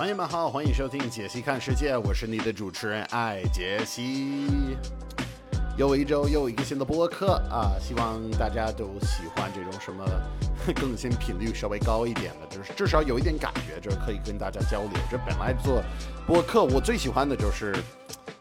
朋友们好，欢迎收听解析看世界，我是你的主持人艾杰西。又一周又一个新的播客啊，希望大家都喜欢这种什么更新频率稍微高一点的，就是至少有一点感觉，就是可以跟大家交流。这本来做播客我最喜欢的就是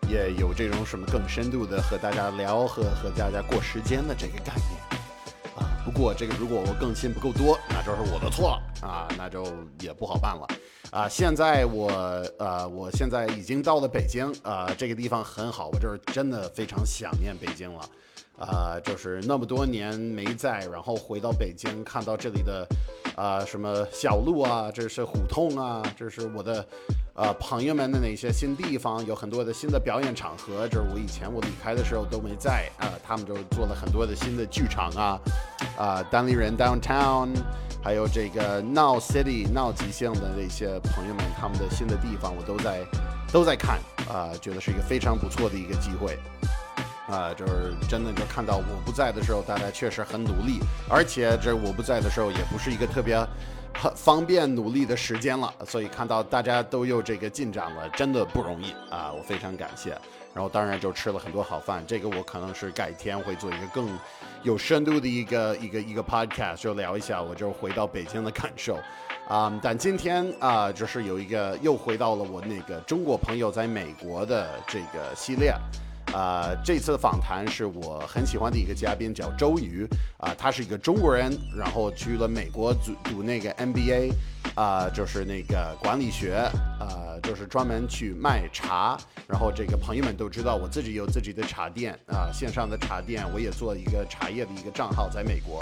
也有这种什么更深度的和大家聊和和大家过时间的这个概念啊。不过这个如果我更新不够多，那就是我的错了啊，那就也不好办了。啊，现在我呃，我现在已经到了北京，呃，这个地方很好，我就是真的非常想念北京了，啊，就是那么多年没在，然后回到北京，看到这里的，啊，什么小路啊，这是胡同啊，这是我的，呃，朋友们的那些新地方，有很多的新的表演场合，这是我以前我离开的时候都没在，啊，他们就做了很多的新的剧场啊，啊，单立人 Downtown。还有这个闹 City 闹即兴的那些朋友们，他们的新的地方我都在都在看啊，觉得是一个非常不错的一个机会啊，就是真的就看到我不在的时候，大家确实很努力，而且这我不在的时候也不是一个特别很方便努力的时间了，所以看到大家都有这个进展了，真的不容易啊，我非常感谢。然后当然就吃了很多好饭，这个我可能是改天会做一个更有深度的一个一个一个 podcast，就聊一下我就回到北京的感受，啊，但今天啊就是有一个又回到了我那个中国朋友在美国的这个系列，啊，这次的访谈是我很喜欢的一个嘉宾叫周瑜，啊，他是一个中国人，然后去了美国读读那个 MBA。啊，就是那个管理学，呃，就是专门去卖茶。然后这个朋友们都知道，我自己有自己的茶店啊，线上的茶店，我也做一个茶叶的一个账号，在美国，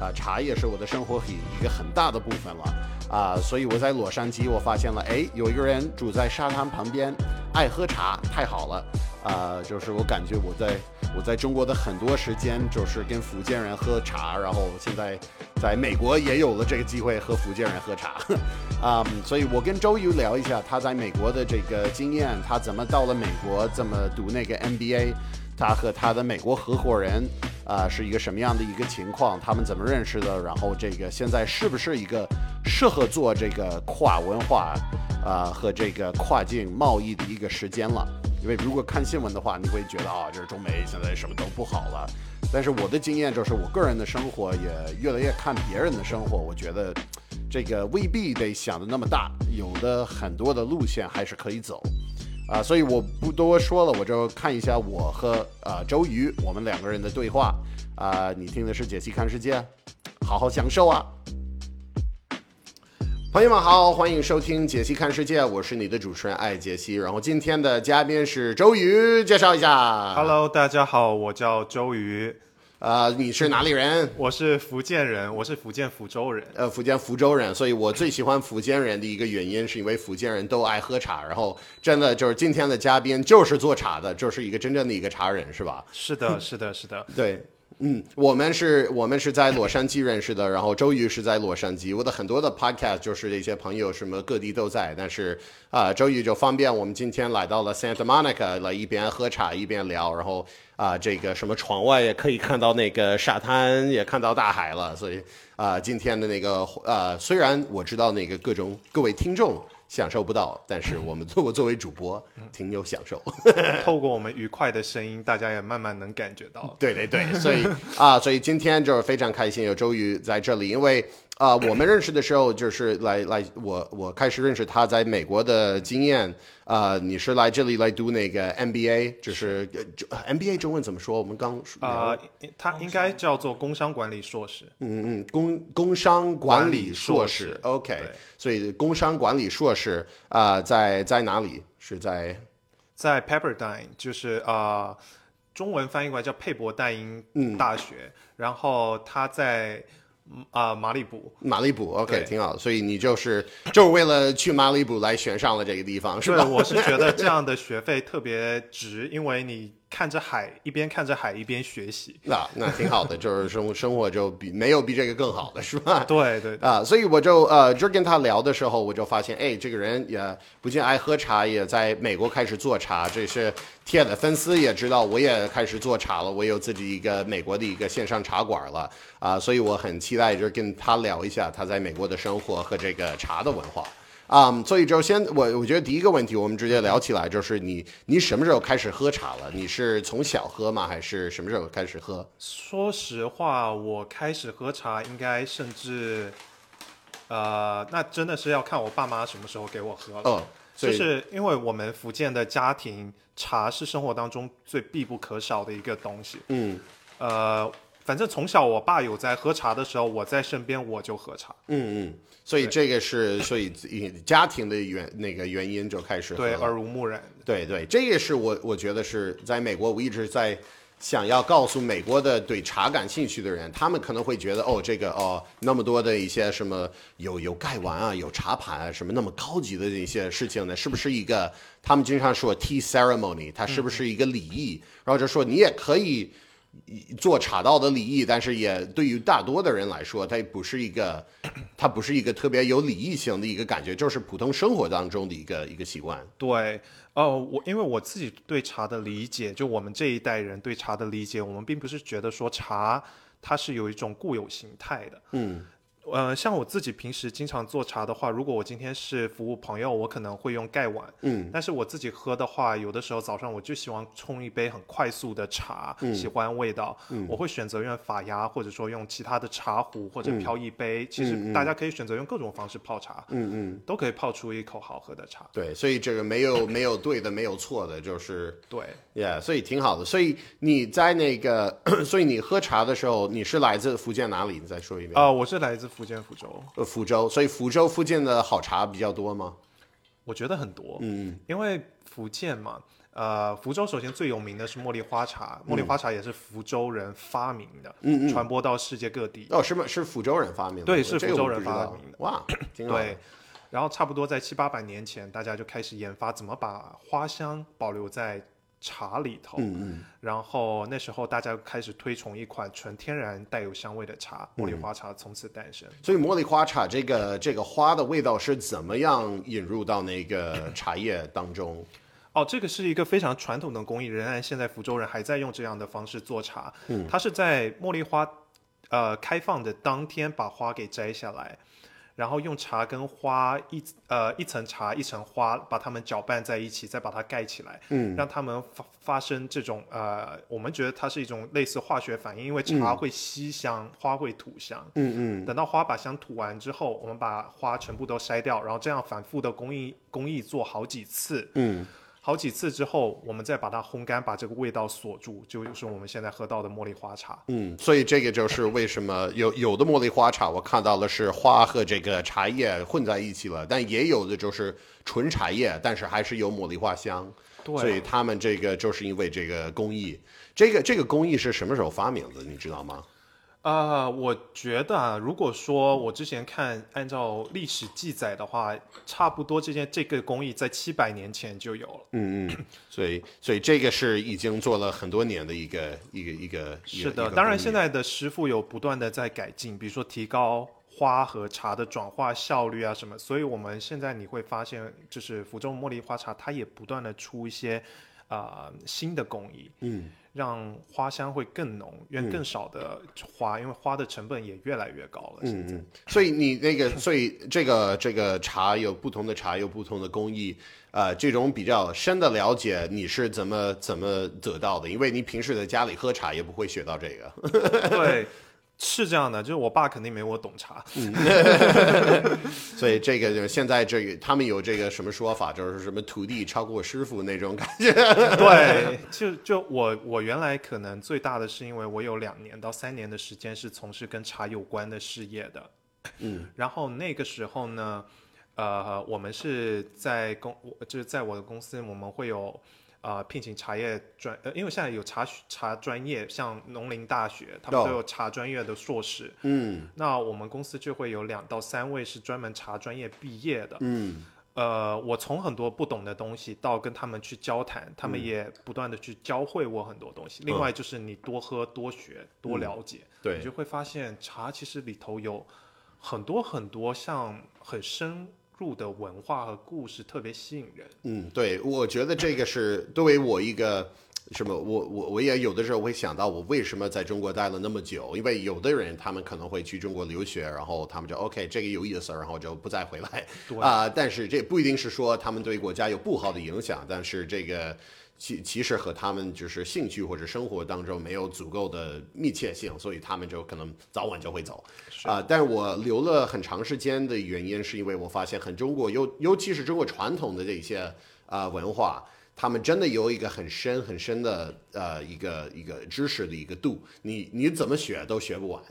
啊，茶叶是我的生活里一个很大的部分了，啊，所以我在洛杉矶，我发现了，哎，有一个人住在沙滩旁边，爱喝茶，太好了，啊，就是我感觉我在我在中国的很多时间就是跟福建人喝茶，然后现在。在美国也有了这个机会和福建人喝茶，啊，所以我跟周瑜聊一下他在美国的这个经验，他怎么到了美国，怎么读那个 MBA，他和他的美国合伙人啊是一个什么样的一个情况，他们怎么认识的，然后这个现在是不是一个适合做这个跨文化啊和这个跨境贸易的一个时间了？因为如果看新闻的话，你会觉得啊，就是中美现在什么都不好了。但是我的经验就是，我个人的生活也越来越看别人的生活，我觉得这个未必得想的那么大，有的很多的路线还是可以走，啊，所以我不多说了，我就看一下我和啊周瑜我们两个人的对话，啊，你听的是解析看世界，好好享受啊。朋友们好，欢迎收听解析看世界，我是你的主持人艾杰西。然后今天的嘉宾是周瑜，介绍一下。Hello，大家好，我叫周瑜。啊，你是哪里人？我是福建人，我是福建福州人。呃，福建福州人，所以我最喜欢福建人的一个原因，是因为福建人都爱喝茶。然后真的就是今天的嘉宾就是做茶的，就是一个真正的一个茶人，是吧？是的，是的，是的，对。嗯，我们是我们是在洛杉矶认识的，然后周瑜是在洛杉矶。我的很多的 podcast 就是这些朋友什么各地都在，但是啊，周瑜就方便我们今天来到了 Santa Monica 来一边喝茶一边聊，然后啊，这个什么窗外也可以看到那个沙滩，也看到大海了，所以啊，今天的那个呃，虽然我知道那个各种各位听众。享受不到，但是我们作为作为主播，挺有享受。透过我们愉快的声音，大家也慢慢能感觉到。对对对，所以啊，所以今天就是非常开心有周瑜在这里，因为。啊，我们认识的时候就是来来，我我开始认识他在美国的经验。啊，你是来这里来读那个 MBA，就是 MBA 中文怎么说？我们刚啊，他应该叫做工商管理硕士。嗯嗯，工工商管理硕士。OK，所以工商管理硕士啊，在在哪里？是在在 Pepperdine，就是啊，中文翻译过来叫佩伯代因大学。然后他在。啊，马里布，马里布，OK，挺好。所以你就是就是为了去马里布来选上了这个地方，是吧？我是觉得这样的学费特别值，因为你。看着海，一边看着海一边学习，那那挺好的，就是生 生活就比没有比这个更好的，是吧？对对啊，所以我就呃，就跟他聊的时候，我就发现，哎，这个人也不仅爱喝茶，也在美国开始做茶，这是铁的粉丝也知道，我也开始做茶了，我有自己一个美国的一个线上茶馆了啊，所以我很期待，就是跟他聊一下他在美国的生活和这个茶的文化。啊，所以就先我我觉得第一个问题，我们直接聊起来，就是你你什么时候开始喝茶了？你是从小喝吗？还是什么时候开始喝？说实话，我开始喝茶应该甚至，呃，那真的是要看我爸妈什么时候给我喝了。哦，就是因为我们福建的家庭，茶是生活当中最必不可少的一个东西。嗯，呃，反正从小我爸有在喝茶的时候，我在身边我就喝茶。嗯嗯。所以这个是，所以家庭的原那个原因就开始对耳濡目染。对对，这个是我我觉得是在美国，我一直在想要告诉美国的对茶感兴趣的人，他们可能会觉得哦，这个哦那么多的一些什么有有盖碗啊，有茶盘啊，什么那么高级的一些事情呢，是不是一个他们经常说 tea ceremony，它是不是一个礼仪？然后就说你也可以。做茶道的礼仪，但是也对于大多的人来说，它不是一个，它不是一个特别有礼仪性的一个感觉，就是普通生活当中的一个一个习惯。对，哦，我因为我自己对茶的理解，就我们这一代人对茶的理解，我们并不是觉得说茶它是有一种固有形态的。嗯。呃，像我自己平时经常做茶的话，如果我今天是服务朋友，我可能会用盖碗。嗯。但是我自己喝的话，有的时候早上我就喜欢冲一杯很快速的茶，喜欢味道，嗯我会选择用法压，或者说用其他的茶壶或者漂一杯。其实大家可以选择用各种方式泡茶。嗯嗯。都可以泡出一口好喝的茶。对，所以这个没有没有对的，没有错的，就是对。Yeah，所以挺好的。所以你在那个，所以你喝茶的时候，你是来自福建哪里？你再说一遍。啊，我是来自福建福州。呃，福州，所以福州附近的好茶比较多吗？我觉得很多，嗯，因为福建嘛，呃，福州首先最有名的是茉莉花茶，茉莉花茶也是福州人发明的，嗯嗯，传播到世界各地。哦，是吗？是福州人发明的？对，是福州人发明的。哇，对。然后差不多在七八百年前，大家就开始研发怎么把花香保留在。茶里头，嗯嗯，然后那时候大家开始推崇一款纯天然带有香味的茶，茉莉花茶从此诞生。所以茉莉花茶这个这个花的味道是怎么样引入到那个茶叶当中？哦，这个是一个非常传统的工艺，仍然现在福州人还在用这样的方式做茶。嗯，它是在茉莉花呃开放的当天把花给摘下来。然后用茶跟花一呃一层茶一层花把它们搅拌在一起，再把它盖起来，嗯，让它们发发生这种呃，我们觉得它是一种类似化学反应，因为茶会吸香，花会吐香，嗯嗯，等到花把香吐完之后，我们把花全部都筛掉，然后这样反复的工艺工艺做好几次，嗯。好几次之后，我们再把它烘干，把这个味道锁住，就是我们现在喝到的茉莉花茶。嗯，所以这个就是为什么有 有的茉莉花茶，我看到的是花和这个茶叶混在一起了，但也有的就是纯茶叶，但是还是有茉莉花香。对，所以他们这个就是因为这个工艺，这个这个工艺是什么时候发明的？你知道吗？啊，我觉得啊，如果说我之前看按照历史记载的话，差不多这件这个工艺在七百年前就有了。嗯嗯，所以所以这个是已经做了很多年的一个一个一个。是的，当然现在的师傅有不断的在改进，比如说提高花和茶的转化效率啊什么，所以我们现在你会发现，就是福州茉莉花茶，它也不断的出一些啊新的工艺。嗯。让花香会更浓，用更少的花，因为花的成本也越来越高了。嗯嗯，所以你那个，所以这个这个茶有不同的茶，有不同的工艺，呃，这种比较深的了解，你是怎么怎么得到的？因为你平时在家里喝茶也不会学到这个。对。是这样的，就是我爸肯定没我懂茶，所以这个就是现在这个他们有这个什么说法，就是什么徒弟超过师傅那种感觉。对，就就我我原来可能最大的是因为我有两年到三年的时间是从事跟茶有关的事业的，嗯，然后那个时候呢，呃，我们是在公，就是在我的公司，我们会有。啊，聘请茶叶专，呃，因为现在有茶茶专业，像农林大学，他们都有茶专业的硕士。嗯，那我们公司就会有两到三位是专门茶专业毕业的。嗯，呃，我从很多不懂的东西到跟他们去交谈，他们也不断的去教会我很多东西。另外就是你多喝、多学、多了解，对，你就会发现茶其实里头有很多很多像很深。入的文化和故事特别吸引人。嗯，对，我觉得这个是作为我一个什么？我我我也有的时候会想到，我为什么在中国待了那么久？因为有的人他们可能会去中国留学，然后他们就 OK 这个有意思，然后就不再回来啊、但是这不一定是说他们对国家有不好的影响，但是这个其其实和他们就是兴趣或者生活当中没有足够的密切性，所以他们就可能早晚就会走啊、但是我留了很长时间的原因，是因为我发现很中国尤尤其是中国传统的这些啊、文化。他们真的有一个很深很深的呃一个一个知识的一个度，你你怎么学都学不完。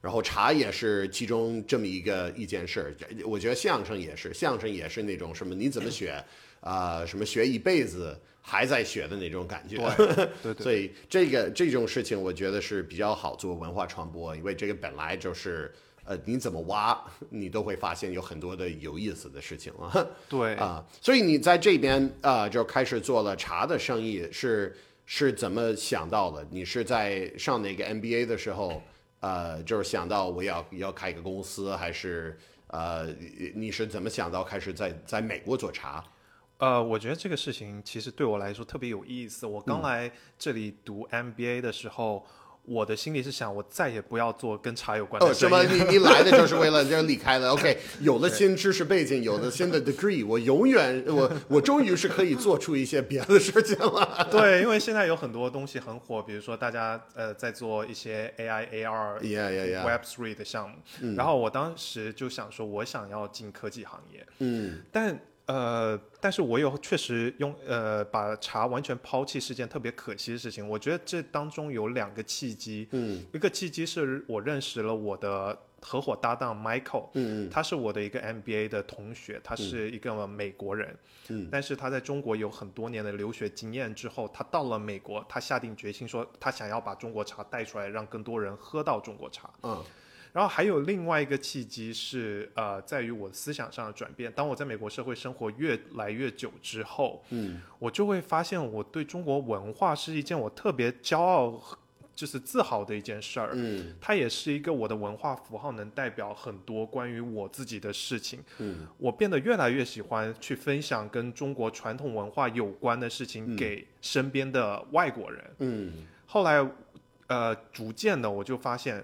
然后茶也是其中这么一个一件事儿，我觉得相声也是，相声也是那种什么你怎么学，啊、什么学一辈子还在学的那种感觉。对 对对，所以这个这种事情，我觉得是比较好做文化传播，因为这个本来就是呃你怎么挖，你都会发现有很多的有意思的事情啊。对 啊，所以你在这边啊、就开始做了茶的生意，是是怎么想到的？你是在上那个 MBA 的时候，呃，就是想到我要要开一个公司，还是呃，你是怎么想到开始在在美国做茶？呃，我觉得这个事情其实对我来说特别有意思。我嗯刚来这里读 MBA 的时候，我的心里是想，我再也不要做跟茶有关的哦，什生意。么？你 你来的就是为了就离开了？OK，有了新知识背景，有了新的 degree，我永远我我终于是可以做出一些别的事情了。对，因为现在有很多东西很火，比如说大家呃在做一些 AI、AR、Yeah, yeah, yeah. Web Three 的项目，然后我当时就想说，我想要进科技行业，嗯但呃，但是我有确实用呃把茶完全抛弃是件特别可惜的事情。我觉得这当中有两个契机，嗯。一个契机是我认识了我的合伙搭档 Michael，嗯他是我的一个 MBA 的同学，他是一个美国人，嗯。但是他在中国有很多年的留学经验之后，他到了美国，他下定决心说他想要把中国茶带出来，让更多人喝到中国茶。嗯然后还有另外一个契机是，呃，在于我思想上的转变。当我在美国社会生活越来越久之后，嗯我就会发现我对中国文化是一件我特别骄傲，就是自豪的一件事儿。嗯它也是一个我的文化符号，能代表很多关于我自己的事情。嗯我变得越来越喜欢去分享跟中国传统文化有关的事情给身边的外国人。嗯后来，呃，逐渐的我就发现，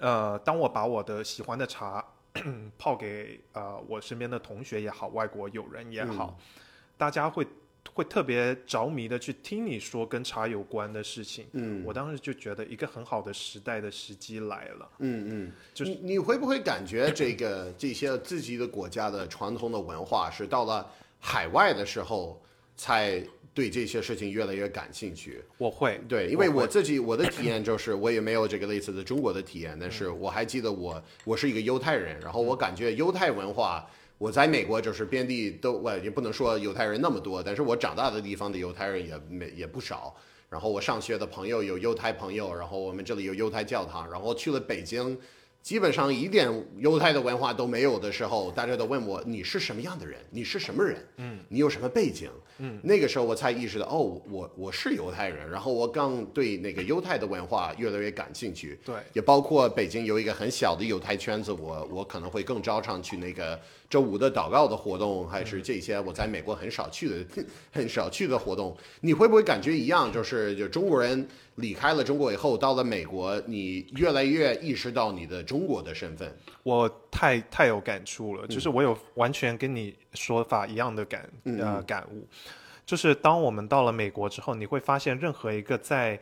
呃，当我把我的喜欢的茶 泡给呃我身边的同学也好，外国友人也好，大家会会特别着迷的去听你说跟茶有关的事情。嗯我当时就觉得一个很好的时代的时机来了。嗯嗯，就是你你会不会感觉这个这些自己的国家的传统的文化是到了海外的时候才对这些事情越来越感兴趣？我会，对，因为我自己我的体验就是，我也没有这个类似的中国的体验，但是我还记得我我是一个犹太人，然后我感觉犹太文化，我在美国就是遍地都，我也不能说犹太人那么多，但是我长大的地方的犹太人也没也不少。然后我上学的朋友有犹太朋友，然后我们这里有犹太教堂，然后去了北京，基本上一点犹太的文化都没有的时候，大家都问我你是什么样的人，你是什么人，嗯，你有什么背景，嗯，那个时候我才意识到，哦，我我是犹太人，然后我更对那个犹太的文化越来越感兴趣，对，也包括北京有一个很小的犹太圈子，我我可能会更照常去那个周五的祷告的活动，还是这些我在美国很少去的 很少去的活动。你会不会感觉一样？就是就中国人离开了中国以后，到了美国，你越来越意识到你的中国的身份。我太太有感触了，就是我有完全跟你说法一样的感呃感悟，就是当我们到了美国之后，你会发现任何一个在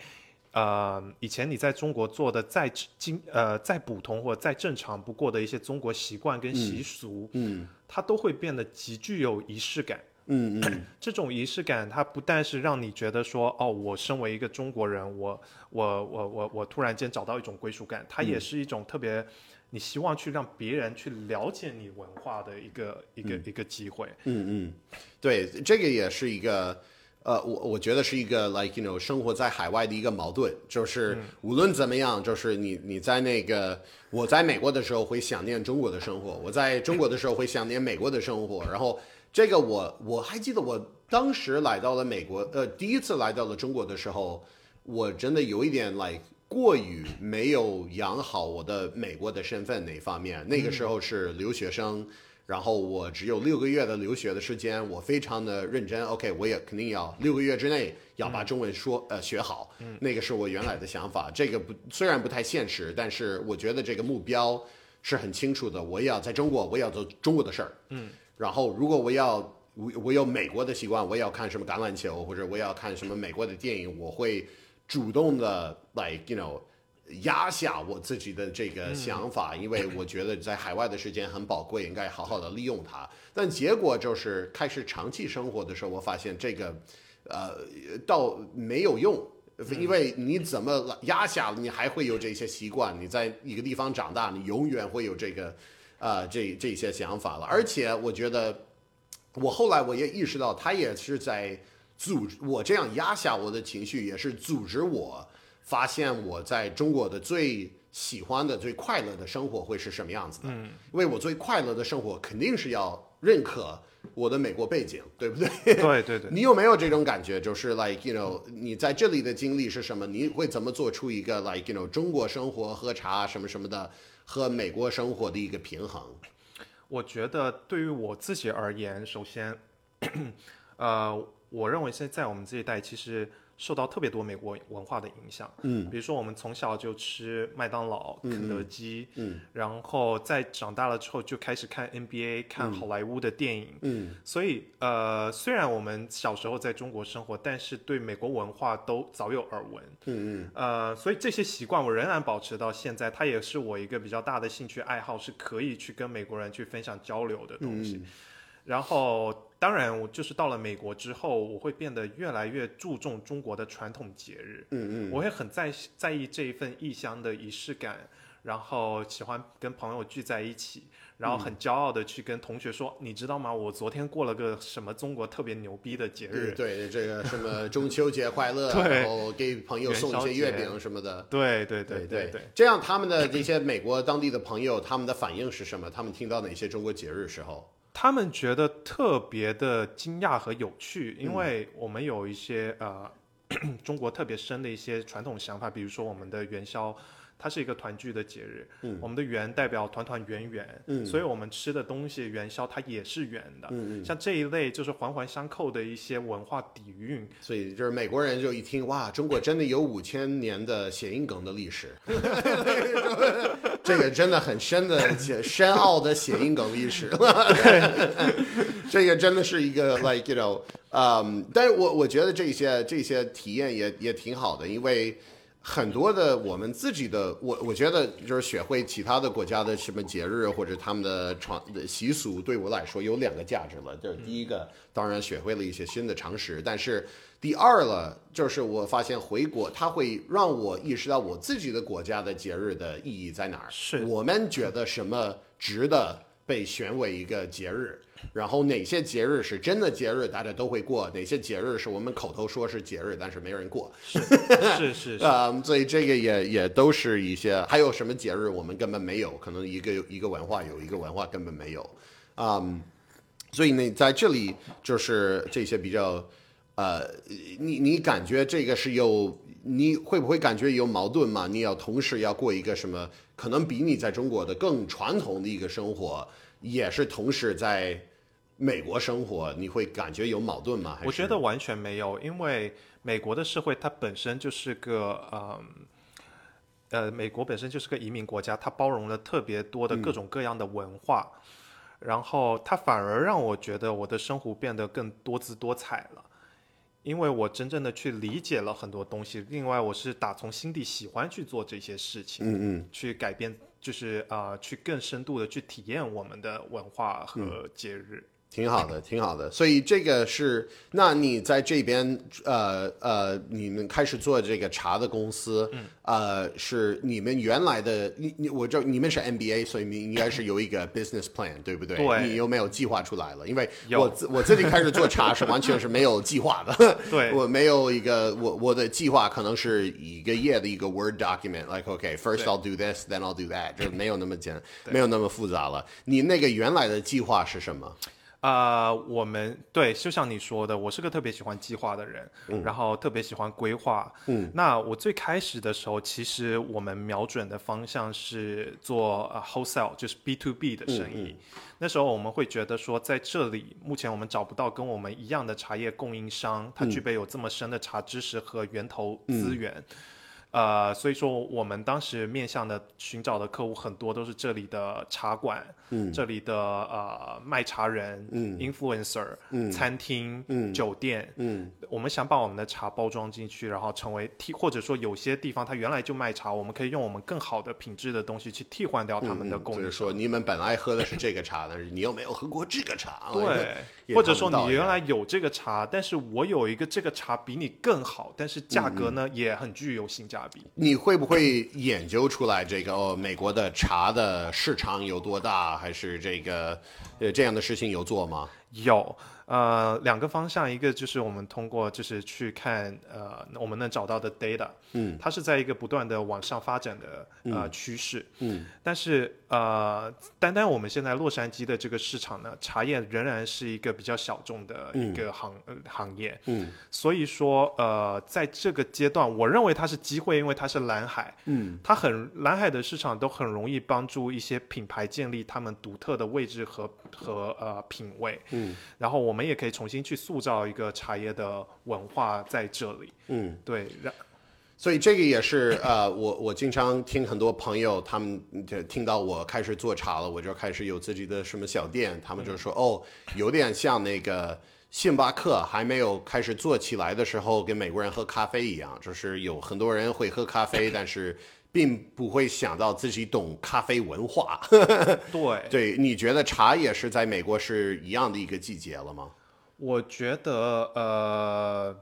呃以前你在中国做的再精呃再普通或者再正常不过的一些中国习惯跟习俗，嗯它都会变得极具有仪式感。嗯嗯 这种仪式感，它不但是让你觉得说，哦，我身为一个中国人，我我我我我突然间找到一种归属感，它也是一种特别你希望去让别人去了解你文化的一个一个一个机会。嗯嗯，对，这个也是一个。呃，我我觉得是一个 like you know 生活在海外的一个矛盾，就是无论怎么样，就是你你在那个我在美国的时候会想念中国的生活，我在中国的时候会想念美国的生活，然后这个我我还记得我当时来到了美国，呃，第一次来到了中国的时候，我真的有一点 like 过于没有养好我的美国的身份那方面，那个时候是留学生。然后我只有六个月的留学的时间，我非常的认真。OK，我也肯定要六个月之内要把中文说、呃学好。嗯那个是我原来的想法。这个不虽然不太现实，但是我觉得这个目标是很清楚的。我也要在中国，我也要做中国的事儿。嗯。然后如果我要我我有美国的习惯，我也要看什么橄榄球，或者我也要看什么美国的电影，我会主动的 like you know。压下我自己的这个想法，因为我觉得在海外的时间很宝贵，应该好好的利用它。但结果就是开始长期生活的时候，我发现这个，呃，倒没有用，因为你怎么压下，你还会有这些习惯。你在一个地方长大，你永远会有这个，呃，这这些想法了。而且我觉得，我后来我也意识到，他也是在组我这样压下我的情绪，也是组织我。发现我在中国的最喜欢的、最快乐的生活会是什么样子的？嗯，因为我最快乐的生活肯定是要认可我的美国背景，对不对？对对对。你有没有这种感觉？就是 like you know，你在这里的经历是什么？你会怎么做出一个 like you know 中国生活、喝茶什么什么的和美国生活的一个平衡？我觉得对于我自己而言，首先，呃，我认为现在在我们这一代，其实。受到特别多美国文化的影响，嗯，比如说我们从小就吃麦当劳、肯德基，嗯，然后在长大了之后就开始看 NBA、看好莱坞的电影，嗯，所以呃，虽然我们小时候在中国生活，但是对美国文化都早有耳闻，嗯嗯，呃，所以这些习惯我仍然保持到现在，它也是我一个比较大的兴趣爱好，是可以去跟美国人去分享交流的东西，然后。当然，我就是到了美国之后，我会变得越来越注重中国的传统节日。嗯嗯，我会很在在意这一份异乡的仪式感，然后喜欢跟朋友聚在一起，然后很骄傲的去跟同学说：“你知道吗？我昨天过了个什么中国特别牛逼的节日。”对，这个什么 中秋节快乐，然后给朋友送一些月饼什么的。对对对对对，这样他们的这些美国当地的朋友，他们的反应是什么？他们听到哪些中国节日时候？他们觉得特别的惊讶和有趣，因为我们有一些呃 中国特别深的一些传统想法，比如说我们的元宵。它是一个团聚的节日，嗯，我们的圆代表团团圆圆，嗯，所以我们吃的东西元宵它也是圆的，嗯嗯，像这一类就是环环相扣的一些文化底蕴，所以就是美国人就一听哇，中国真的有五千年的谐音梗的历史，这个真的很深的 深奥的谐音梗历史，这个真的是一个 like you know，嗯，但是我我觉得这些这些体验也也挺好的，因为。很多的我们自己的，我我觉得就是学会其他的国家的什么节日或者他们的传的习俗，对我来说有两个价值了。就是第一个，当然学会了一些新的常识，但是第二了，就是我发现回国，它会让我意识到我自己的国家的节日的意义在哪儿。是我们觉得什么值得被选为一个节日。然后哪些节日是真的节日，大家都会过；哪些节日是我们口头说是节日，但是没人过。是 是是啊，所以这个也也都是一些。还有什么节日我们根本没有？可能一个一个文化有一个文化根本没有。嗯，所以呢，在这里就是这些比较呃，你你感觉这个是有？你会不会感觉有矛盾嘛？你要同时要过一个什么？可能比你在中国的更传统的一个生活。也是同时在美国生活，你会感觉有矛盾吗？我觉得完全没有，因为美国的社会它本身就是个嗯呃，美国本身就是个移民国家，它包容了特别多的各种各样的文化，然后它反而让我觉得我的生活变得更多姿多彩了，因为我真正的去理解了很多东西。另外，我是打从心底喜欢去做这些事情，嗯嗯，去改变。就是啊，去更深度的去体验我们的文化和节日。挺好的，挺好的。所以这个是，那你在这边，呃呃，你们开始做这个茶的公司，呃，是你们原来的，你你我这你们是 MBA，所以你应该是有一个 business plan，对不对？对。你有没有计划出来了？因为我自我自己开始做茶是完全是没有计划的。对。我没有一个，我我的计划可能是一个页的一个 Word document，like OK，first I'll do this，then I'll do that，就没有那么简，没有那么复杂了。你那个原来的计划是什么？啊、我们对，就像你说的，我是个特别喜欢计划的人，然后特别喜欢规划。嗯，那我最开始的时候，其实我们瞄准的方向是做呃 wholesale，就是 B to B 的生意。那时候我们会觉得说，在这里目前我们找不到跟我们一样的茶叶供应商，它具备有这么深的茶知识和源头资源。呃，所以说我们当时面向的寻找的客户很多都是这里的茶馆，嗯这里的呃卖茶人、嗯 influencer、嗯餐厅、嗯酒店，嗯我们想把我们的茶包装进去，然后成为替，或者说有些地方它原来就卖茶，我们可以用我们更好的品质的东西去替换掉他们的嗯供应商。就是说你们本来喝的是这个茶，但是你又没有喝过这个茶？对，或者说你原来有这个茶，但是我有一个这个茶比你更好，但是价格嗯呢、也很具有性价比。你会不会研究出来这个哦，美国的茶的市场有多大，还是这个呃这样的事情有做吗？有呃两个方向，一个就是我们通过就是去看呃我们能找到的 data，嗯，它是在一个不断的往上发展的呃趋势，嗯，但是呃单单我们现在洛杉矶的这个市场呢，茶叶仍然是一个比较小众的一个行、呃行业，嗯。所以说呃在这个阶段，我认为它是机会，因为它是蓝海，嗯。它很蓝海的市场都很容易帮助一些品牌建立他们独特的位置和和呃品味，嗯。然后我们也可以重新去塑造一个茶叶的文化在这里。嗯。对，让所以这个也是 呃，我我经常听很多朋友他们就听到我开始做茶了，我就开始有自己的什么小店，他们就说、哦，有点像那个星巴克还没有开始做起来的时候，跟美国人喝咖啡一样，就是有很多人会喝咖啡，但是并不会想到自己懂咖啡文化。对，对，你觉得茶也是在美国是一样的一个季节了吗？我觉得呃，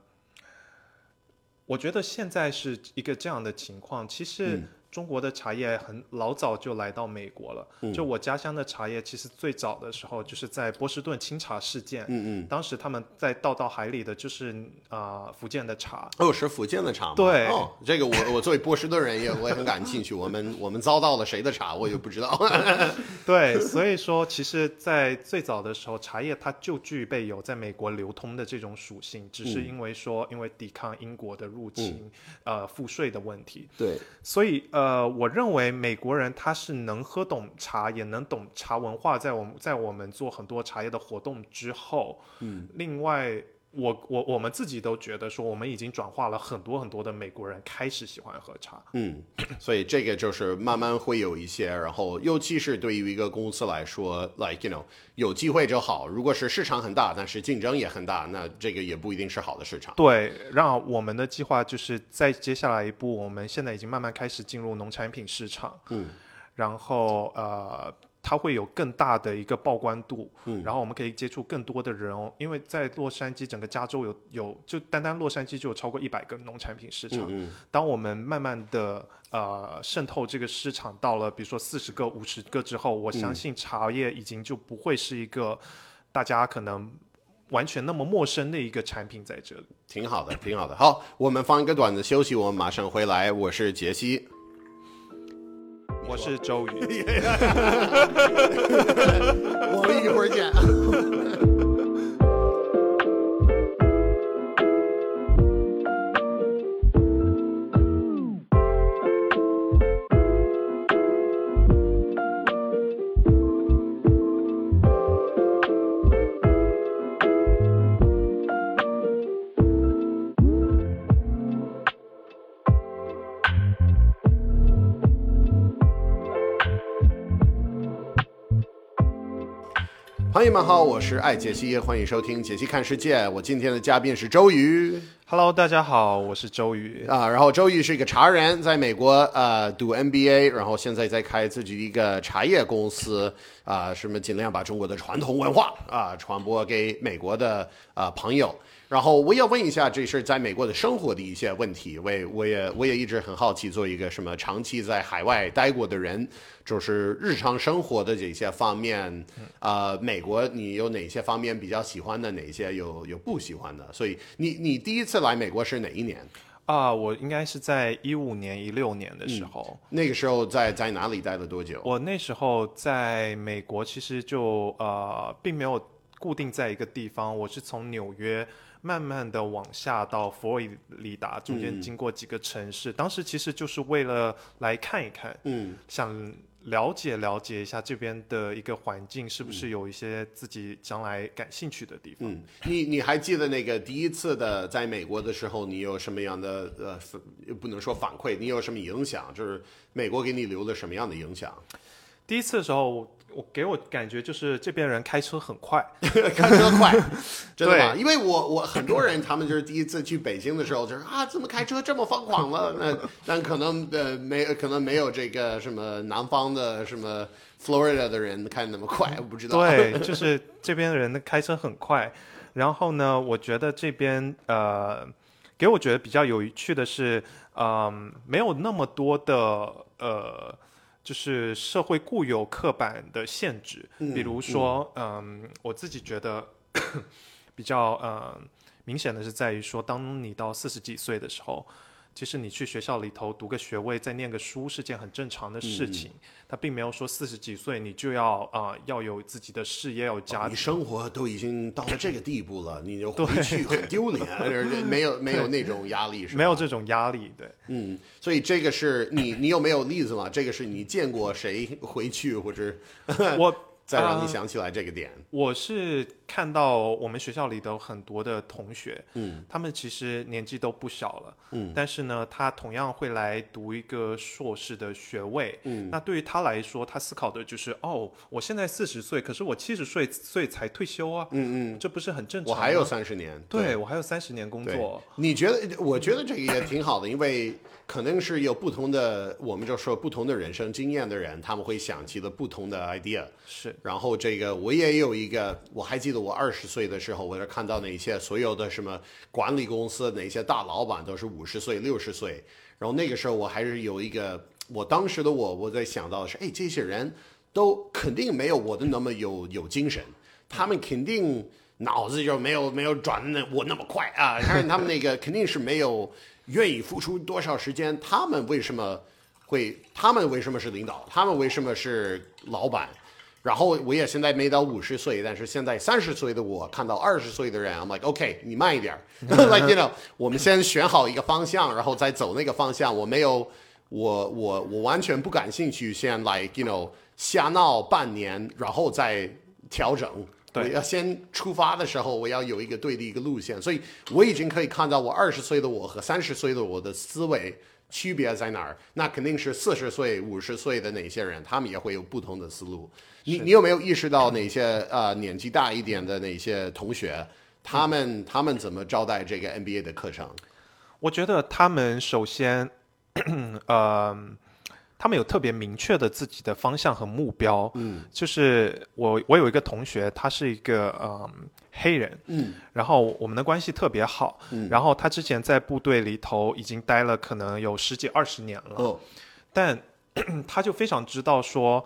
我觉得现在是一个这样的情况。其实中国的茶叶很老早就来到美国了。就我家乡的茶叶，其实最早的时候就是在波士顿清茶事件，嗯嗯，当时他们在倒到海里的就是啊、呃福建的茶。哦，是福建的茶吗？对哦，这个我我作为波士顿人也我也很感兴趣。我们 我们遭到了谁的茶，我也不知道。对，所以说，其实，在最早的时候，茶叶它就具备有在美国流通的这种属性，只是因为说，因为抵抗英国的入侵，呃，赋税的问题，对，所以呃，我认为美国人他是能喝懂茶，也能懂茶文化。在我们在我们做很多茶叶的活动之后，嗯，另外。我我我们自己都觉得说，我们已经转化了很多很多的美国人开始喜欢喝茶。嗯，所以这个就是慢慢会有一些，然后尤其是对于一个公司来说，like you know，有机会就好。如果是市场很大，但是竞争也很大，那这个也不一定是好的市场。对，让我们的计划就是在接下来一步，我们现在已经慢慢开始进入农产品市场，嗯，然后呃，它会有更大的一个曝光度，嗯，然后我们可以接触更多的人哦，因为在洛杉矶整个加州有有就单单洛杉矶就有超过一百个农产品市场，嗯当我们慢慢的呃渗透这个市场到了比如说四十个、五十个之后，我相信茶叶已经就不会是一个大家可能完全那么陌生的一个产品在这里。挺好的，挺好的。好，我们放一个短的休息，我们马上回来。我是杰西，我是周瑜。我们一会儿见。朋友们好，我是爱杰西，欢迎收听《杰西看世界》。我今天的嘉宾是周瑜 Hello，大家好，我是周瑜。啊，然后周瑜是一个茶人，在美国呃读 MBA，然后现在在开自己的一个茶叶公司啊，什么尽量把中国的传统文化啊传播给美国的啊朋友。然后我也问一下，这是在美国的生活的一些问题。我也我也我也一直很好奇，做一个什么长期在海外待过的人，就是日常生活的这些方面，呃，美国你有哪些方面比较喜欢的，哪些有有不喜欢的？所以你你第一次来美国是哪一年？啊，我应该是在一五年、一六年的时候，那个时候在在哪里待了多久？我那时候在美国，其实就呃并没有固定在一个地方，我是从纽约慢慢的往下到佛罗里达，中间经过几个城市，当时其实就是为了来看一看，嗯，想了解了解一下这边的一个环境，是不是有一些自己将来感兴趣的地方。嗯，你你还记得那个第一次的在美国的时候，你有什么样的呃，不能说反馈，你有什么影响？就是美国给你留了什么样的影响？第一次的时候，我给我感觉就是这边人开车很快，开车快，真的吗？因为我我很多人他们就是第一次去北京的时候，就是啊，怎么开车这么疯狂了？那但可能呃没可能没有这个什么南方的什么 Florida 的人开那么快，我不知道。对，就是这边的人的开车很快。然后呢，我觉得这边呃，给我觉得比较有趣的是，嗯、没有那么多的呃。就是社会固有刻板的限制，比如说，嗯，我自己觉得 比较嗯明显的是在于说，当你到四十几岁的时候，其实你去学校里头读个学位，再念个书是件很正常的事情。他并没有说四十几岁你就要啊、要有自己的事业，要有家庭。你生活都已经到了这个地步了，你就回去很丢脸，没有没有那种压力，是吧？没有这种压力，对。嗯，所以这个是你你有没有例子吗？这个是你见过谁回去或者我再让你呃想起来这个点？我是看到我们学校里的很多的同学，嗯，他们其实年纪都不小了，嗯，但是呢，他同样会来读一个硕士的学位，嗯，那对于他来说，他思考的就是，哦，我现在四十岁，可是我七十岁岁才退休啊，嗯嗯，这不是很正常吗？我还有三十年，对。我还有三十年工作，你觉得？我觉得这个也挺好的，因为可能是有不同的，我们就说不同的人生经验的人，他们会想起了不同的 idea。是。然后这个我也有一个，我还记得我二十岁的时候，我就看到那些所有的什么管理公司哪些大老板都是五十岁、六十岁，然后那个时候我还是有一个，我当时的我我在想到的是，哎，这些人都肯定没有我的那么有有精神，他们肯定脑子就没有没有转的我那么快啊，但是他们那个肯定是没有愿意付出多少时间，他们为什么会？他们为什么是领导？他们为什么是老板？然后我也现在没到五十岁，但是现在三十岁的我看到二十岁的人，I'm like OK，你慢一点，like you know，我们先选好一个方向，然后再走那个方向。我没有，我我我完全不感兴趣，先 like you know 瞎闹半年，然后再调整。对我要先出发的时候，我要有一个对的一个路线，所以我已经可以看到我二十岁的我和三十岁的我的思维区别在哪儿。那肯定是四十岁、五十岁的哪些人，他们也会有不同的思路。你你有没有意识到哪些呃年纪大一点的哪些同学，他们他们怎么招待这个 NBA 的课程？我觉得他们首先，呃，他们有特别明确的自己的方向和目标。嗯，就是我我有一个同学，他是一个嗯、黑人，嗯，然后我们的关系特别好。嗯，然后他之前在部队里头已经待了可能有十几二十年了。哦，但 他就非常知道说，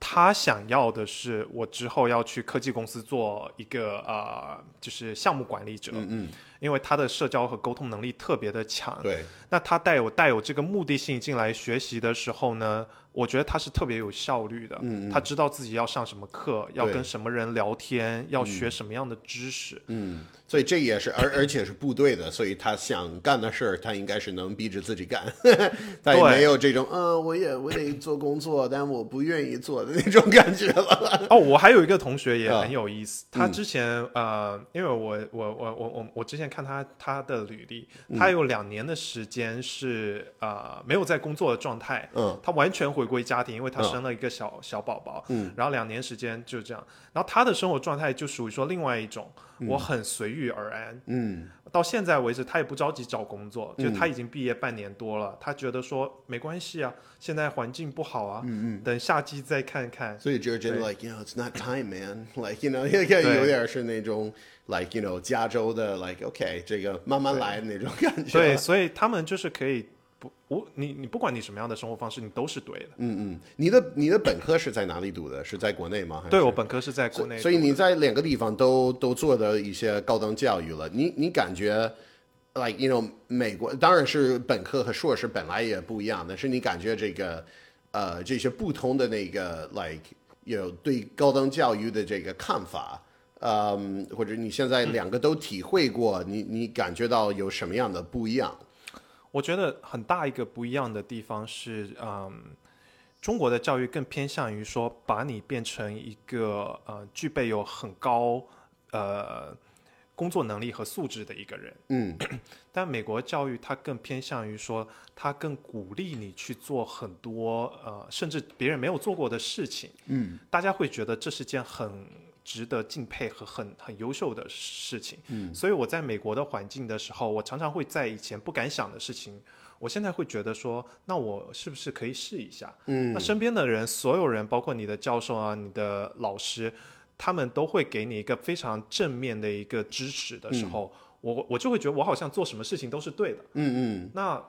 他想要的是我之后要去科技公司做一个呃，就是项目管理者，嗯嗯，因为他的社交和沟通能力特别的强。对，那他带有带有这个目的性进来学习的时候呢，我觉得他是特别有效率的。嗯嗯他知道自己要上什么课，要跟什么人聊天，要学什么样的知识。嗯，所以这也是，而而且是部队的，所以他想干的事儿，他应该是能逼着自己干，他也对。没有这种，嗯、我也我得做工作，但我不愿意做的那种感觉了。哦，我还有一个同学也啊很有意思，他之前呃，因为我我我我我我之前看他他的履历，他有两年的时间是呃没有在工作的状态，嗯，他完全回归家庭，因为他嗯生了一个小、小宝宝，嗯，然后两年时间就这样，然后他的生活状态就属于说另外一种，我很随遇而安，嗯。到现在为止，他也不着急找工作，就他已经毕业半年多了，他觉得说没关系啊，现在环境不好啊，嗯嗯等夏季再看看。所以。就是真的对。like you know it's not time man like you know 有点是那种 like you know 加州的 like OK 这个慢慢来的那种感觉。对，所以他们就是可以不我你你不管你什么样的生活方式，你都是对的。嗯嗯，你的你的本科是在哪里读的？是在国内吗？对我本科是在国内，所以你在两个地方都都做的一些高等教育了，你你感觉，like you know 美国当然是本科和硕士本来也不一样，但是你感觉这个呃这些不同的那个 like 有对高等教育的这个看法，嗯，或者你现在两个都体会过，你你感觉到有什么样的不一样？我觉得很大一个不一样的地方是，嗯，中国的教育更偏向于说把你变成一个呃具备有很高呃工作能力和素质的一个人。嗯 但美国教育它更偏向于说，它更鼓励你去做很多呃，甚至别人没有做过的事情。嗯大家会觉得这是件很值得敬佩和很很优秀的事情。嗯所以我在美国的环境的时候，我常常会在以前不敢想的事情，我现在会觉得说，那我是不是可以试一下？嗯那身边的人，所有人，包括你的教授啊、你的老师，他们都会给你一个非常正面的一个支持的时候，我我就会觉得我好像做什么事情都是对的。嗯嗯。那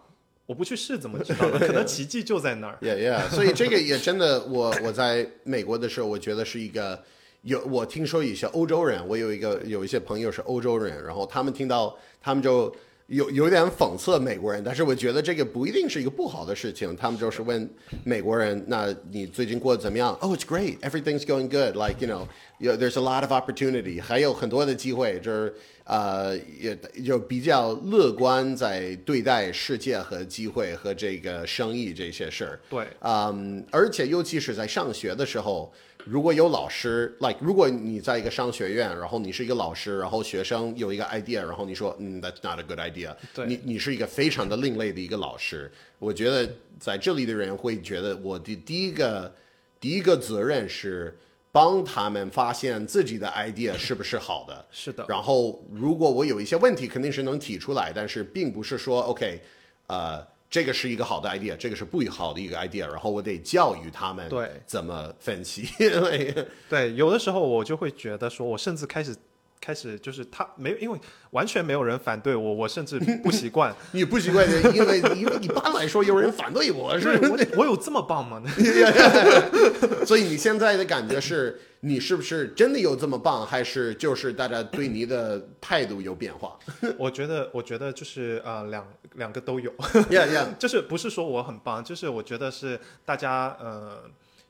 我不去试怎么知道呢？可能奇迹就在那儿。Yeah, yeah，所以这个也真的，我我在美国的时候，我觉得是一个有我听说一些欧洲人，我有一个有一些朋友是欧洲人，然后他们听到他们就有有点讽刺美国人，但是我觉得这个不一定是一个不好的事情，他们就是问美国人，那你最近过得怎么样？Oh, it's great, everything's going good. Like you know, you know, there's a lot of opportunity，还有很多的机会，就是呃也就比较乐观在对待世界和机会和这个生意这些事儿。对，嗯，而且尤其是在上学的时候，如果有老师，like 如果你在一个商学院，然后你是一个老师，然后学生有一个 idea，然后你说，嗯，that's not a good idea，对你你是一个非常的另类的一个老师。我觉得在这里的人会觉得，我的第一个第一个责任是帮他们发现自己的 idea 是不是好的。是的。然后，如果我有一些问题，肯定是能提出来，但是并不是说 OK，呃，这个是一个好的 idea，这个是不好的一个 idea，然后我得教育他们对怎么分析。因为对，有的时候我就会觉得说，我甚至开始开始就是他没有，因为完全没有人反对我，我甚至不习惯。你不习惯的，因为因为一般来说有人反对我是是我我有这么棒吗？所以你现在的感觉是，你是不是真的有这么棒，还是就是大家对你的态度有变化我觉得，我觉得就是呃，两两个都有，？Yeah, yeah，就是不是说我很棒，就是我觉得是大家呃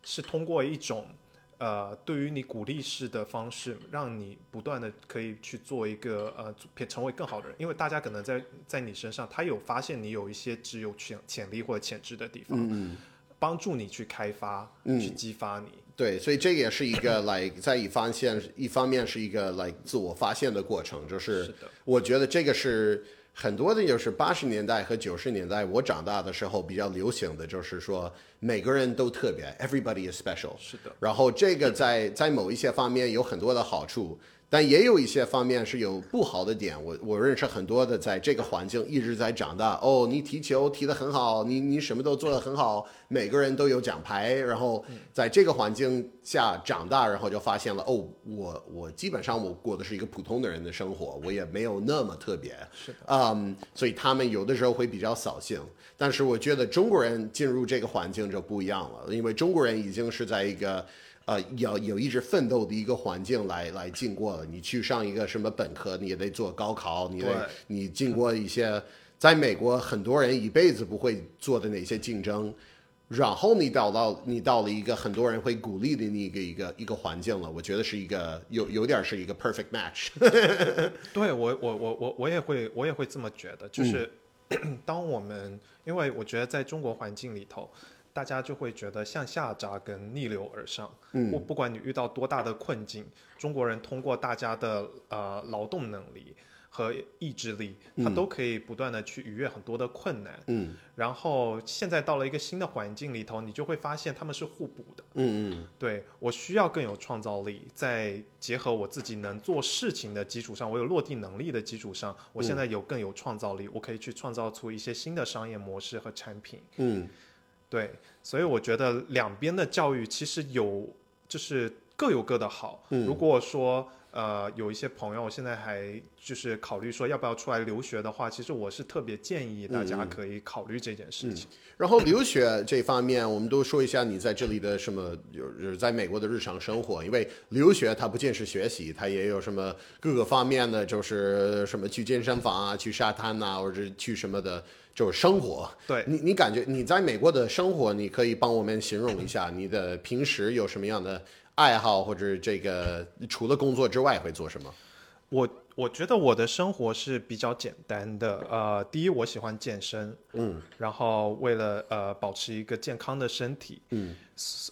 是通过一种呃对于你鼓励式的方式，让你不断的可以去做一个呃变成为更好的人，因为大家可能在在你身上，他有发现你有一些只有潜潜力或者潜质的地方，嗯。帮助你去开发，嗯去激发你。对，所以这也是一个 like 在一方面一方面是一个 like 自我发现的过程，就是我觉得这个是很多的，就是八十年代和九十年代我长大的时候比较流行的，就是说每个人都特别，everybody is special。是的，然后这个在在某一些方面有很多的好处，但也有一些方面是有不好的点。我我认识很多的在这个环境一直在长大。哦，你踢球踢得很好，你你什么都做得很好，每个人都有奖牌。然后在这个环境下长大，然后就发现了，哦，我我基本上我过的是一个普通的人的生活，我也没有那么特别。是的，嗯，所以他们有的时候会比较扫兴。但是我觉得中国人进入这个环境就不一样了，因为中国人已经是在一个呃有有一直奋斗的一个环境来来经过了。你去上一个什么本科，你也得做高考，你得你经过一些，在美国很多人一辈子不会做的那些竞争。然后你到到你到了一个很多人会鼓励的那个一个一个环境了，我觉得是一个有有点是一个 perfect match。对我我我我我也会我也会这么觉得，就是、当我们因为我觉得在中国环境里头，大家就会觉得向下扎根、逆流而上。嗯不不管你遇到多大的困境，中国人通过大家的呃劳动能力和意志力，他都可以不断的去逾越很多的困难。嗯然后现在到了一个新的环境里头，你就会发现他们是互补的。嗯嗯对我需要更有创造力，在结合我自己能做事情的基础上，我有落地能力的基础上，我现在有更有创造力，我可以去创造出一些新的商业模式和产品。嗯对，所以我觉得两边的教育其实有就是各有各的好。嗯如果说呃有一些朋友现在还就是考虑说要不要出来留学的话，其实我是特别建议大家可以考虑这件事情。然后留学这方面，我们都说一下你在这里的什么，就是在美国的日常生活。因为留学它不仅是学习，它也有什么各个方面的，就是什么去健身房啊、去沙滩呐、或者是去什么的，就是生活。对，你你感觉你在美国的生活，你可以帮我们形容一下你的平时有什么样的爱好或者这个除了工作之外会做什么？我我觉得我的生活是比较简单的，呃，第一我喜欢健身，嗯，然后为了呃保持一个健康的身体，嗯，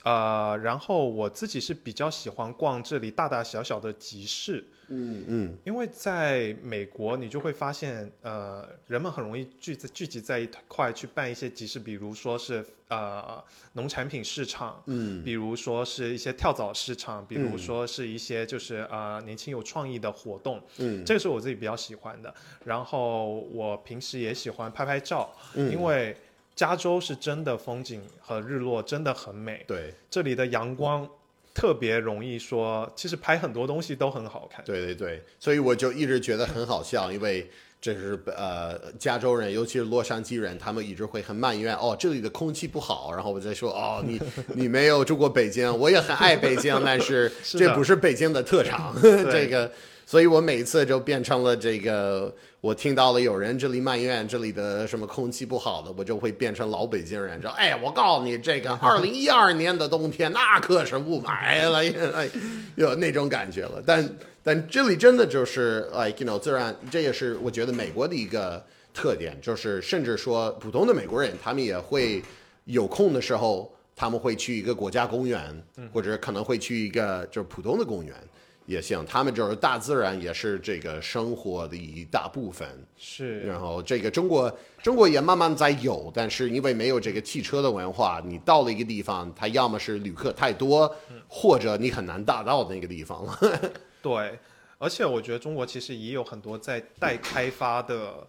呃，然后我自己是比较喜欢逛这里大大小小的集市，嗯嗯。因为在美国你就会发现，呃，人们很容易聚在聚集在一块去办一些集市，比如说是呃农产品市场，嗯。比如说是一些跳蚤市场，比如说是一些就是呃年轻有创意的活动，嗯。这个是我自己比较喜欢的。然后我平时也喜欢拍拍照，嗯。因为加州是真的风景和日落真的很美，对。这里的阳光特别容易说，其实拍很多东西都很好看。对对对，所以我就一直觉得很好笑，因为这是呃加州人，尤其是洛杉矶人，他们一直会很埋怨哦这里的空气不好，然后我再说哦 你你没有住过北京，我也很爱北京，但是这不是北京的特长，这个，所以我每次就变成了这个。我听到了有人这里埋怨这里的什么空气不好的，我就会变成老北京人，说：“哎，我告诉你，这个 二零一二年的冬天那可是雾霾了，哎 有那种感觉了。”但但这里真的就是，like you know，自然，这也是我觉得美国的一个特点，就是甚至说普通的美国人，他们也会有空的时候，他们会去一个国家公园，或者可能会去一个就是普通的公园也行。他们就是大自然也是这个生活的一大部分。是，然后这个中国中国也慢慢在有，但是因为没有这个汽车的文化，你到了一个地方，它要么是旅客太多，或者你很难达到那个地方了。对，而且我觉得中国其实也有很多在待开发的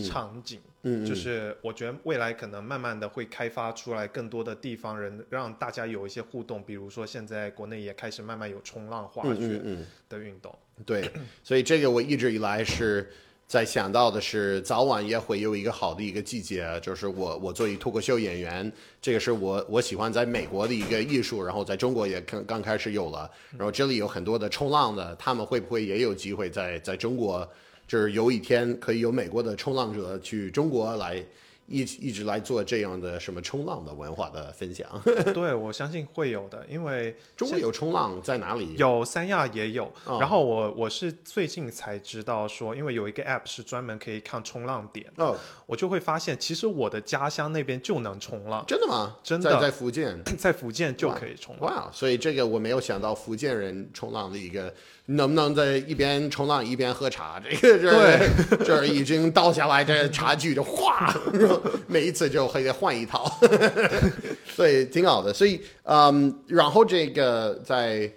场景，嗯，就是我觉得未来可能慢慢的会开发出来更多的地方人，让大家有一些互动，比如说现在国内也开始慢慢有冲浪、滑嗯雪的运动。对，所以这个我一直以来是在想到的是，早晚也会有一个好的一个季节，就是我我作为脱口秀演员，这个是我我喜欢在美国的一个艺术，然后在中国也刚刚开始有了，然后这里有很多的冲浪的，他们会不会也有机会在在中国，就是有一天可以有美国的冲浪者去中国来一一直来做这样的什么冲浪的文化的分享？对，我相信会有的，因为中国有冲浪在哪里？有三亚也有。哦然后我我是最近才知道说，因为有一个 app 是专门可以看冲浪点，哦，我就会发现，其实我的家乡那边就能冲浪，真的吗？真的在在福建。在福建就可以冲浪。哇，所以这个我没有想到福建人冲浪的一个能不能在一边冲浪一边喝茶，这个就是 就是已经倒下来，这茶具就哗，每一次就会换一套，所以挺好的。所以嗯，然后这个在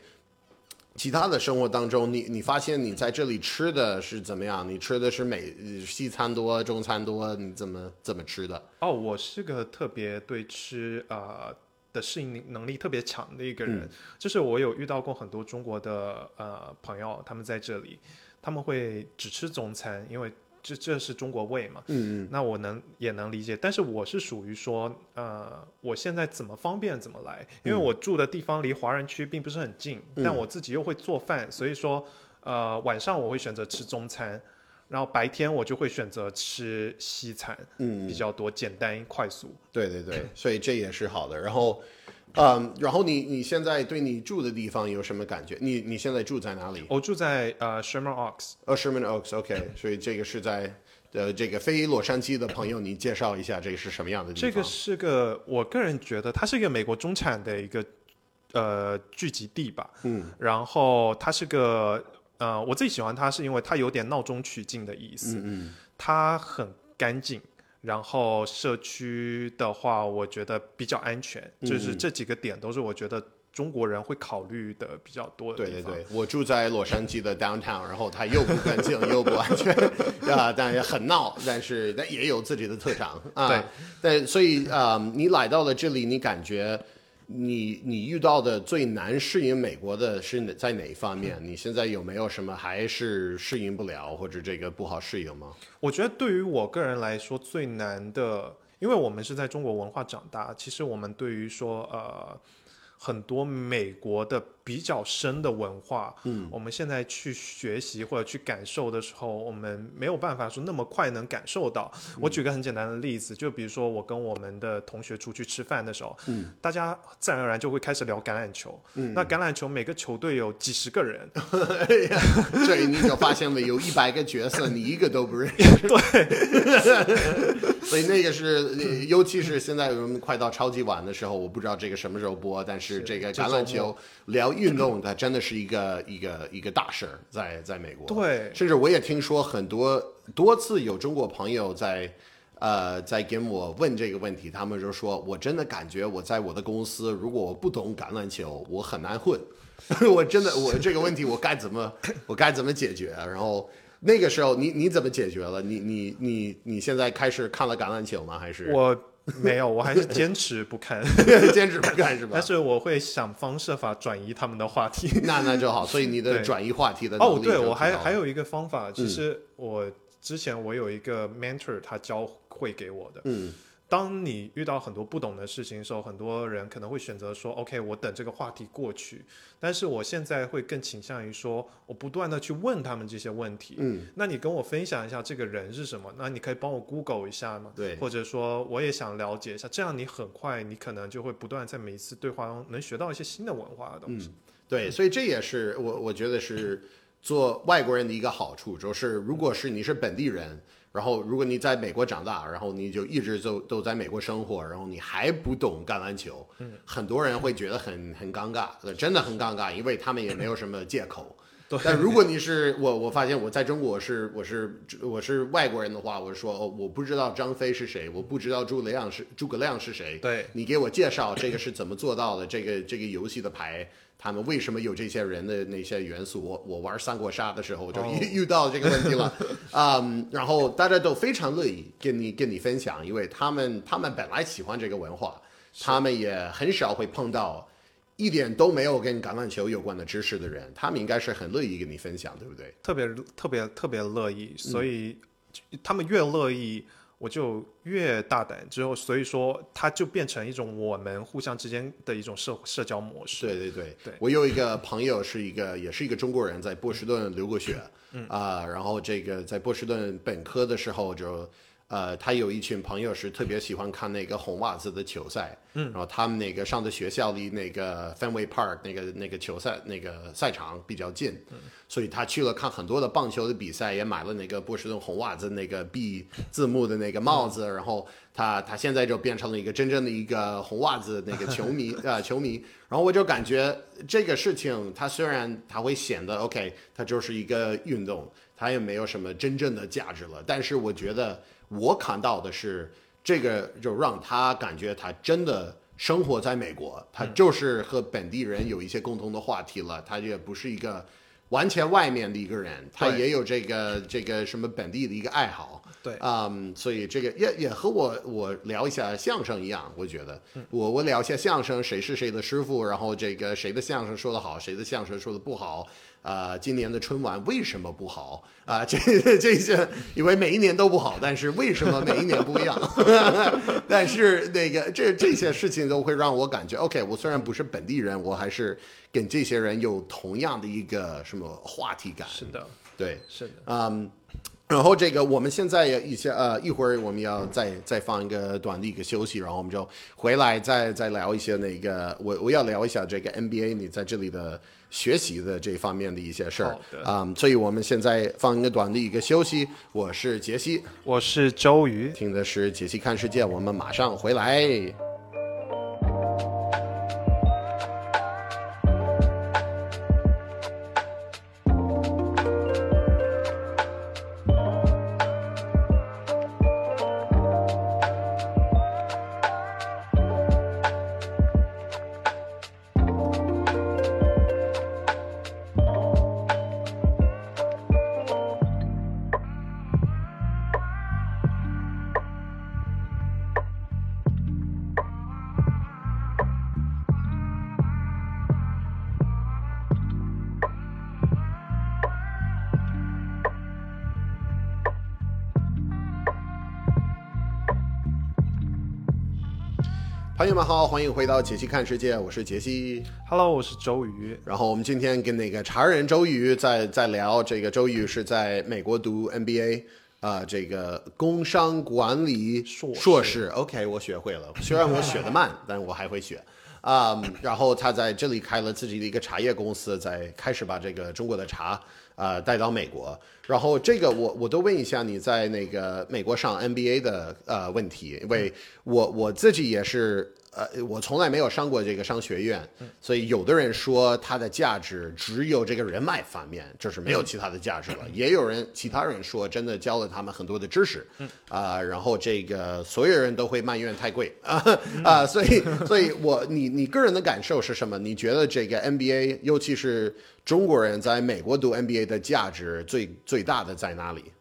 其他的生活当中，你你发现你在这里吃的是怎么样？你吃的是美西餐多、中餐多？你怎么怎么吃的？哦，我是个特别对吃呃的适应能力特别强的一个人，就是我有遇到过很多中国的呃朋友，他们在这里，他们会只吃中餐，因为这这是中国胃嘛。嗯嗯。那我能也能理解，但是我是属于说，呃，我现在怎么方便怎么来，因为我住的地方离华人区并不是很近，但我自己又会做饭，所以说，呃，晚上我会选择吃中餐，然后白天我就会选择吃西餐，嗯比较多，简单快速。对对对，所以这也是好的。然后，嗯，然后你你现在对你住的地方有什么感觉？你你现在住在哪里？我住在呃 Sherman Oaks，呃，Sherman Oaks，OK，、所以这个是在呃这个非洛杉矶的朋友，你介绍一下这个是什么样的地方？这个是个我个人觉得它是一个美国中产的一个呃聚集地吧，嗯，然后它是个呃我最喜欢它是因为它有点闹中取静的意思，嗯它很干净。然后社区的话，我觉得比较安全，嗯就是这几个点都是我觉得中国人会考虑的比较多的地方。对对对，我住在洛杉矶的 downtown，然后它又不干净又不安全 啊，但也很闹，但是但也有自己的特长啊。对，但所以啊、你来到了这里，你感觉你你遇到的最难适应美国的是哪在哪一方面？你现在有没有什么还是适应不了，或者这个不好适应吗？我觉得对于我个人来说最难的，因为我们是在中国文化长大，其实我们对于说呃很多美国的比较深的文化，嗯，我们现在去学习或者去感受的时候，我们没有办法说那么快能感受到。我举个很简单的例子，就比如说我跟我们的同学出去吃饭的时候，嗯，大家自然而然就会开始聊橄榄球，嗯，那橄榄球每个球队有几十个人，这你就发现了有一百个角色，你一个都不认识，对，所以那个是，尤其是现在我们快到超级碗的时候，我不知道这个什么时候播，但是这个橄榄球。聊运动，它真的是一个一个一个大事儿，在在美国。对，甚至我也听说很多多次有中国朋友在呃在跟我问这个问题，他们就说我真的感觉我在我的公司，如果我不懂橄榄球，我很难混。我真的我这个问题我该怎么我该怎么解决？然后那个时候你你怎么解决了？你你你你现在开始看了橄榄球吗？还是我？没有，我还是坚持不看，坚持不看是吧？但是我会想方设法转移他们的话题。那那就好，所以你的转移话题的哦，对我还还有一个方法，其实我之前我有一个 mentor，他教会给我的，嗯。当你遇到很多不懂的事情的时候，很多人可能会选择说：“OK，我等这个话题过去。”但是我现在会更倾向于说，我不断的去问他们这些问题。嗯，那你跟我分享一下这个人是什么？那你可以帮我 Google 一下吗？对，或者说我也想了解一下，这样你很快，你可能就会不断在每一次对话中能学到一些新的文化的东西。对，所以这也是我我觉得是做外国人的一个好处，就是如果是你是本地人。然后，如果你在美国长大，然后你就一直都都在美国生活，然后你还不懂橄榄球，很多人会觉得很很尴尬，真的很尴尬，因为他们也没有什么借口。但如果你是我，我发现我在中国是我是我是外国人的话，我说哦，我不知道张飞是谁，我不知道诸葛亮是诸葛亮是谁，对你给我介绍这个是怎么做到的，这个这个游戏的牌。他们为什么有这些人的那些元素？我我玩三国杀的时候就遇遇到这个问题了，嗯，然后大家都非常乐意跟你跟你分享，因为他们他们本来喜欢这个文化，他们也很少会碰到一点都没有跟橄榄球有关的知识的人，他们应该是很乐意跟你分享，对不对？特别特别特别乐意，所以他们越乐意。我就越大胆，之后所以说它就变成一种我们互相之间的一种社社交模式。对对对对，我有一个朋友是一个也是一个中国人，在波士顿留过学，啊，然后这个在波士顿本科的时候就。呃，他有一群朋友是特别喜欢看那个红袜子的球赛，嗯，然后他们那个上的学校离那个 Fenway Park 那个那个球赛那个赛场比较近，嗯，所以他去了看很多的棒球的比赛，也买了那个波士顿红袜子那个 B 字幕的那个帽子，然后他他现在就变成了一个真正的一个红袜子那个球迷 啊球迷，然后我就感觉这个事情，它虽然它会显得 OK，它就是一个运动，它也没有什么真正的价值了，但是我觉得。我看到的是，这个就让他感觉他真的生活在美国，他就是和本地人有一些共同的话题了。他也不是一个完全外面的一个人，他也有这个这个什么本地的一个爱好。对，嗯，所以这个也也和我我聊一下相声一样，我觉得我我聊一下相声，谁是谁的师傅，然后这个谁的相声说的好，谁的相声说的不好。啊，今年的春晚为什么不好啊？这这些，因为每一年都不好，但是为什么每一年不一样？但是那个这这些事情都会让我感觉，OK，我虽然不是本地人，我还是跟这些人有同样的一个什么话题感。是的，对，是的，嗯。然后这个我们现在一些呃一会儿我们要再再放一个短的一个休息，然后我们就回来再再聊一些那个我我要聊一下这个 NBA 你在这里的学习的这方面的一些事儿啊，所以我们现在放一个短的一个休息。我是杰西，我是周瑜，听的是杰西看世界，我们马上回来。朋友们好，欢迎回到杰西看世界，我是杰西。Hello，我是周瑜。然后我们今天跟那个茶人周瑜在在聊，这个周瑜是在美国读 MBA，啊、这个工商管理硕士硕士。OK，我学会了，虽然我学的慢，但我还会学。啊、然后他在这里开了自己的一个茶叶公司，在开始把这个中国的茶啊带到美国。然后这个我我都问一下你在那个美国上 NBA 的呃问题，因为我我自己也是呃我从来没有上过这个商学院，所以有的人说它的价值只有这个人脉方面，就是没有其他的价值了。也有人其他人说真的教了他们很多的知识，啊、然后这个所有人都会埋怨太贵啊 啊，所以所以我你你个人的感受是什么？你觉得这个 MBA，尤其是中国人在美国读 MBA 的价值最最大的在哪里？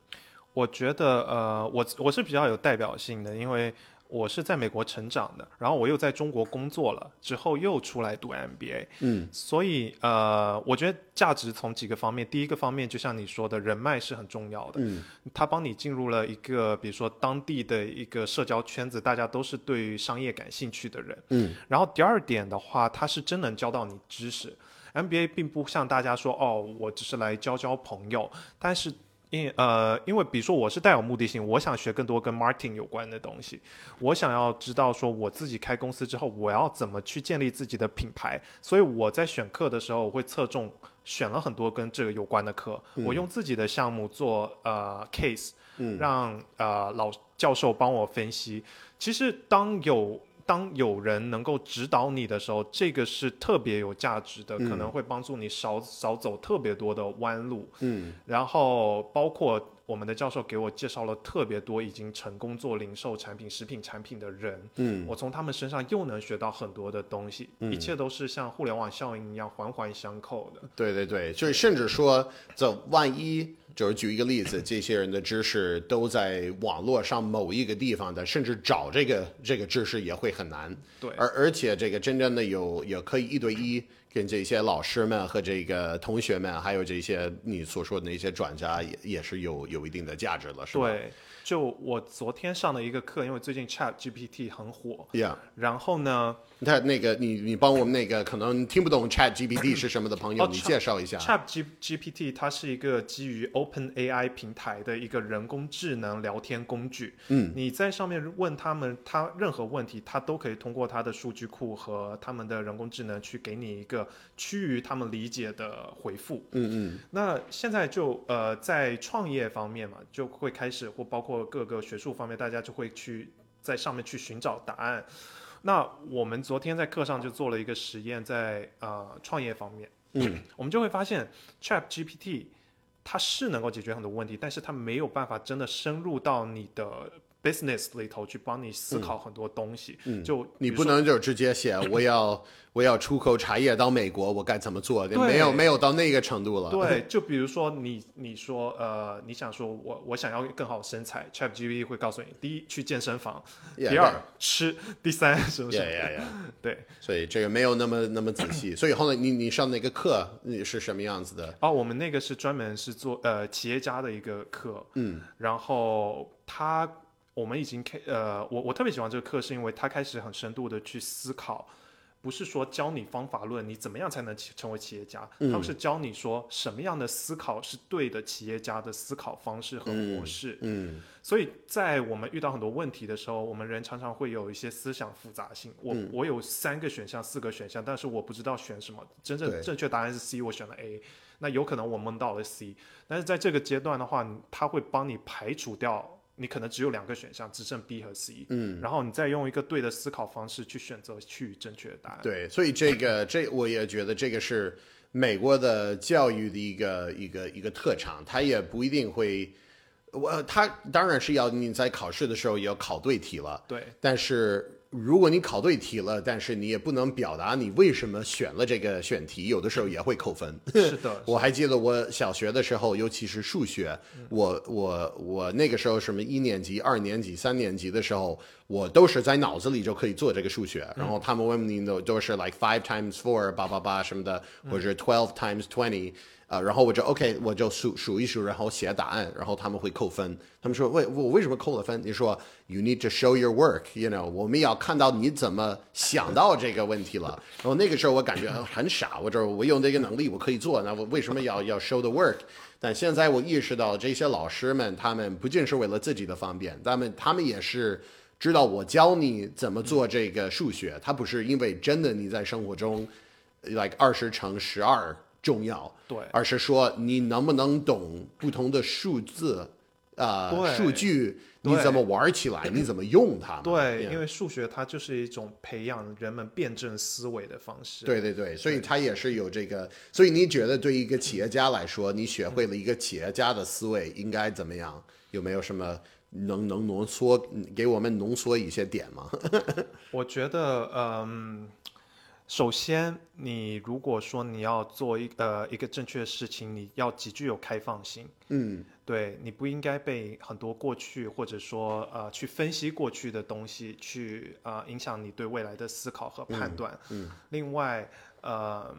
我觉得呃，我我是比较有代表性的，因为我是在美国成长的，然后我又在中国工作了，之后又出来读 MBA，嗯，所以呃，我觉得价值从几个方面，第一个方面就像你说的，人脉是很重要的，嗯，他帮你进入了一个比如说当地的一个社交圈子，大家都是对于商业感兴趣的人，嗯，然后第二点的话，他是真能教到你知识。MBA 并不像大家说哦，我只是来交交朋友，但是因呃，因为比如说我是带有目的性，我想学更多跟 marketing 有关的东西，我想要知道说我自己开公司之后，我要怎么去建立自己的品牌，所以我在选课的时候，我会侧重选了很多跟这个有关的课，我用自己的项目做呃 case，让呃老教授帮我分析。其实当有当有人能够指导你的时候，这个是特别有价值的，可能会帮助你少少走特别多的弯路。嗯，然后包括我们的教授给我介绍了特别多已经成功做零售产品、食品产品的人。嗯，我从他们身上又能学到很多的东西，一切都是像互联网效应一样环环相扣的。对对对，就是甚至说，这万一就是举一个例子，这些人的知识都在网络上某一个地方的，甚至找这个这个知识也会很难。对而而且这个真正的有也可以一对一跟这些老师们和这个同学们，还有这些你所说的那些专家也也是有有一定的价值了，是吧？对，就我昨天上的一个课，因为最近 Chat GPT 很火，，Yeah。然后呢他那个你你帮我们那个可能听不懂 Chat GPT 是什么的朋友，哦你介绍一下。，Chat G GPT 它是一个基于 Open AI 平台的一个人工智能聊天工具。嗯，你在上面问他们，他任何问题，他都可以通过他的数据库和他们的人工智能去给你一个趋于他们理解的回复。嗯嗯那现在就呃，在创业方面嘛，就会开始或包括各个学术方面，大家就会去在上面去寻找答案。那我们昨天在课上就做了一个实验在，呃创业方面，嗯，我们就会发现 Chat GPT 它是能够解决很多问题，但是它没有办法真的深入到你的 business 里头去帮你思考很多东西。嗯，就你不能就直接写我要我要出口茶叶到美国，我该怎么做？没有没有到那个程度了。对，就比如说你你说呃，你想说我我想要更好的身材，ChatGPT 会告诉你，第一去健身房第二吃，第三什么什呀么呀呀！对。所以这个没有那么那么仔细。所以后来你你上那个课你是什么样子的？哦，我们那个是专门是做呃企业家的一个课，嗯，然后他我们已经开呃，我我特别喜欢这个课，是因为他开始很深度的去思考，不是说教你方法论，你怎么样才能起成为企业家，他们是教你说什么样的思考是对的企业家的思考方式和模式，嗯所以在我们遇到很多问题的时候，我们人常常会有一些思想复杂性。我、我有三个选项、四个选项，但是我不知道选什么。真正正确答案是 C，我选了 A，那有可能我蒙到了 C。但是在这个阶段的话，他会帮你排除掉。你可能只有两个选项，只剩 B 和 C，嗯，然后你再用一个对的思考方式去选择去正确的答案。对，所以这个这我也觉得这个是美国的教育的一个一个一个特长，它也不一定会。我他当然是要你在考试的时候也要考对题了，对但是如果你考对题了，但是你也不能表达你为什么选了这个选题，有的时候也会扣分。是的，我还记得我小学的时候，尤其是数学，我我我那个时候什么一年级、二年级、三年级的时候，我都是在脑子里就可以做这个数学。然后他们问你都都是 like five times four 八八八什么的，或者 twelve times twenty。啊、然后我就 OK，我就数数一数，然后写答案，然后他们会扣分。他们说为我为什么扣了分？你说 You need to show your work, you know，我们要看到你怎么想到这个问题了。然后那个时候我感觉很傻，我这我有这个能力我可以做，那我为什么要要 show the work？但现在我意识到这些老师们，他们不仅是为了自己的方便，他们他们也是知道我教你怎么做这个数学，他不是因为真的你在生活中，like 二十乘十二重要，对而是说你能不能懂不同的数字，呃，对数据你怎么玩起来，你怎么用它们？对因为数学它就是一种培养人们辩证思维的方式。对对对，所以它也是有这个。所以你觉得对一个企业家来说，你学会了一个企业家的思维应该怎么样？有没有什么能能浓缩给我们浓缩一些点吗？我觉得，嗯，首先，你如果说你要做一呃一个正确的事情，你要极具有开放性。嗯对你不应该被很多过去或者说呃去分析过去的东西去呃影响你对未来的思考和判断。嗯另外，呃，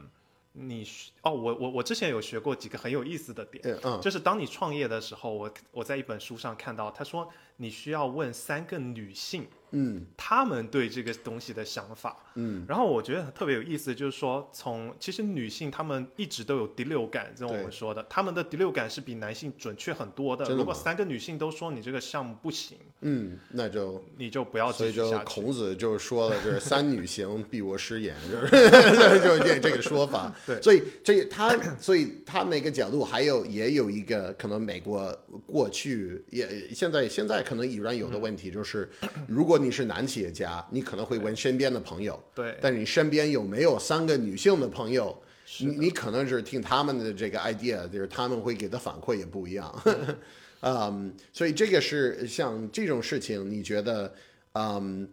你需哦，我我我之前有学过几个很有意思的点，嗯嗯就是当你创业的时候，我我在一本书上看到，他说你需要问三个女性，嗯她们对这个东西的想法。嗯然后我觉得特别有意思，就是说从其实女性她们一直都有第六感，这种我们说的，她们的第六感是比男性准确很多的。的如果三个女性都说你这个项目不行，嗯，那就你就不要所以就继续下去。孔子就说了，就是三女行必我师言，就是 就是这这个说法。对所以这他，所以他那个角度还有也有一个可能美国过去也现在现在可能依然有的问题，就是如果你是男企业家，你可能会问身边的朋友，对但是你身边有没有三个女性的朋友？你你可能是听他们的这个 idea，就是他们会给的反馈也不一样。嗯，所以这个是像这种事情，你觉得，嗯，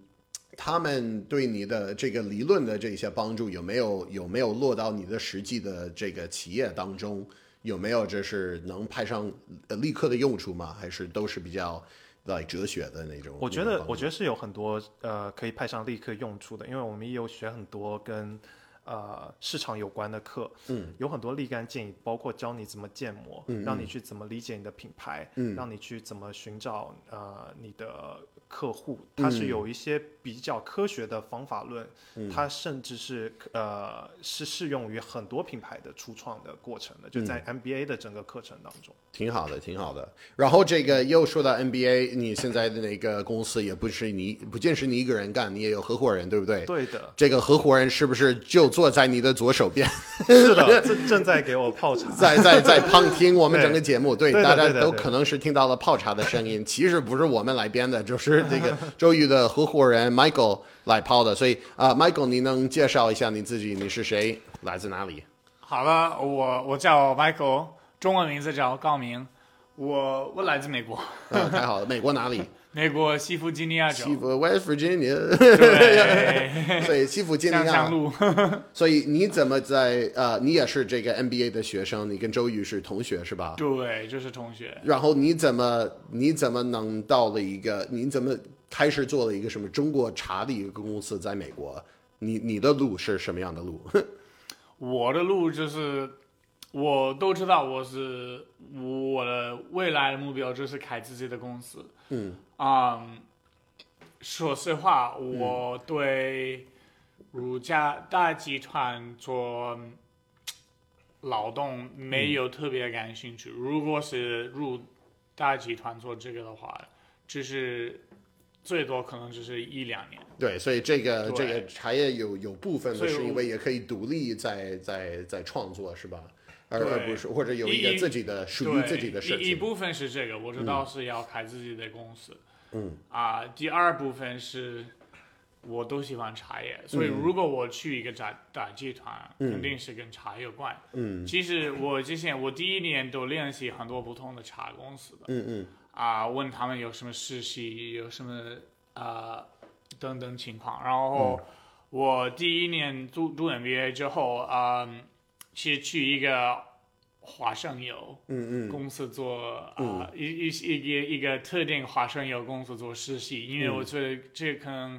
他们对你的这个理论的这些帮助有没有有没有落到你的实际的这个企业当中？有没有这是能派上呃立刻的用处吗？还是都是比较来哲学的那种？我觉得，我觉得是有很多呃可以派上立刻用处的，因为我们也有学很多跟呃市场有关的课，嗯，有很多立竿见影，包括教你怎么建模，嗯让你去怎么理解你的品牌，嗯。让你去怎么寻找呃你的客户，它是有一些比较科学的方法论，嗯它甚至是呃是适用于很多品牌的初创的过程的，就在嗯 MBA 的整个课程当中。挺好的，挺好的。然后这个又说到 NBA，你现在的那个公司也不是你，不仅是你一个人干，你也有合伙人，对不对？对的，这个合伙人是不是就坐在你的左手边，是的，正正在给我泡茶。在在在旁听我们 整个节目？对，大家都可能是听到了泡茶的声音，其实不是我们来编的，就是这个周瑜的合伙人 Michael 来抛的。所以啊、m i c h a e l 你能介绍一下你自己？你是谁？来自哪里？好了，我我叫 Michael，中文名字叫高明，我我来自美国，嗯，太好了，美国哪里？美国西弗吉尼亚州西，弗 West Virginia，对，所以西弗吉尼亚 所以你怎么在呃，你也是这个 NBA 的学生，你跟周瑜是同学是吧？对，就是同学。然后你怎么你怎么能到了一个你怎么开始做了一个什么中国茶的一个公司在美国？你你的路是什么样的路？我的路就是，我都知道我是我的未来的目标就是开自己的公司。嗯嗯，说实话，我对如家大集团做劳动没有特别感兴趣。如果是入大集团做这个的话，就是最多可能只是一两年。对，所以这个这个茶叶有有部分的是因为也可以独立在在在创作是吧？而对而不是或者有一个自己的属于，自己的事情。一一部分是这个，我知道是要开自己的公司。嗯啊，第二部分是我都喜欢茶叶，所以嗯如果我去一个大大集团，嗯肯定是跟茶有关。嗯其实我之前我第一年都联系很多不同的茶公司的嗯嗯啊，问他们有什么实习，有什么啊等等情况。然后嗯我第一年读读 MBA 之后，啊，是去一个花生油。嗯嗯公司做啊、一一一个一个特定花生油公司做实习，因为我觉得这可能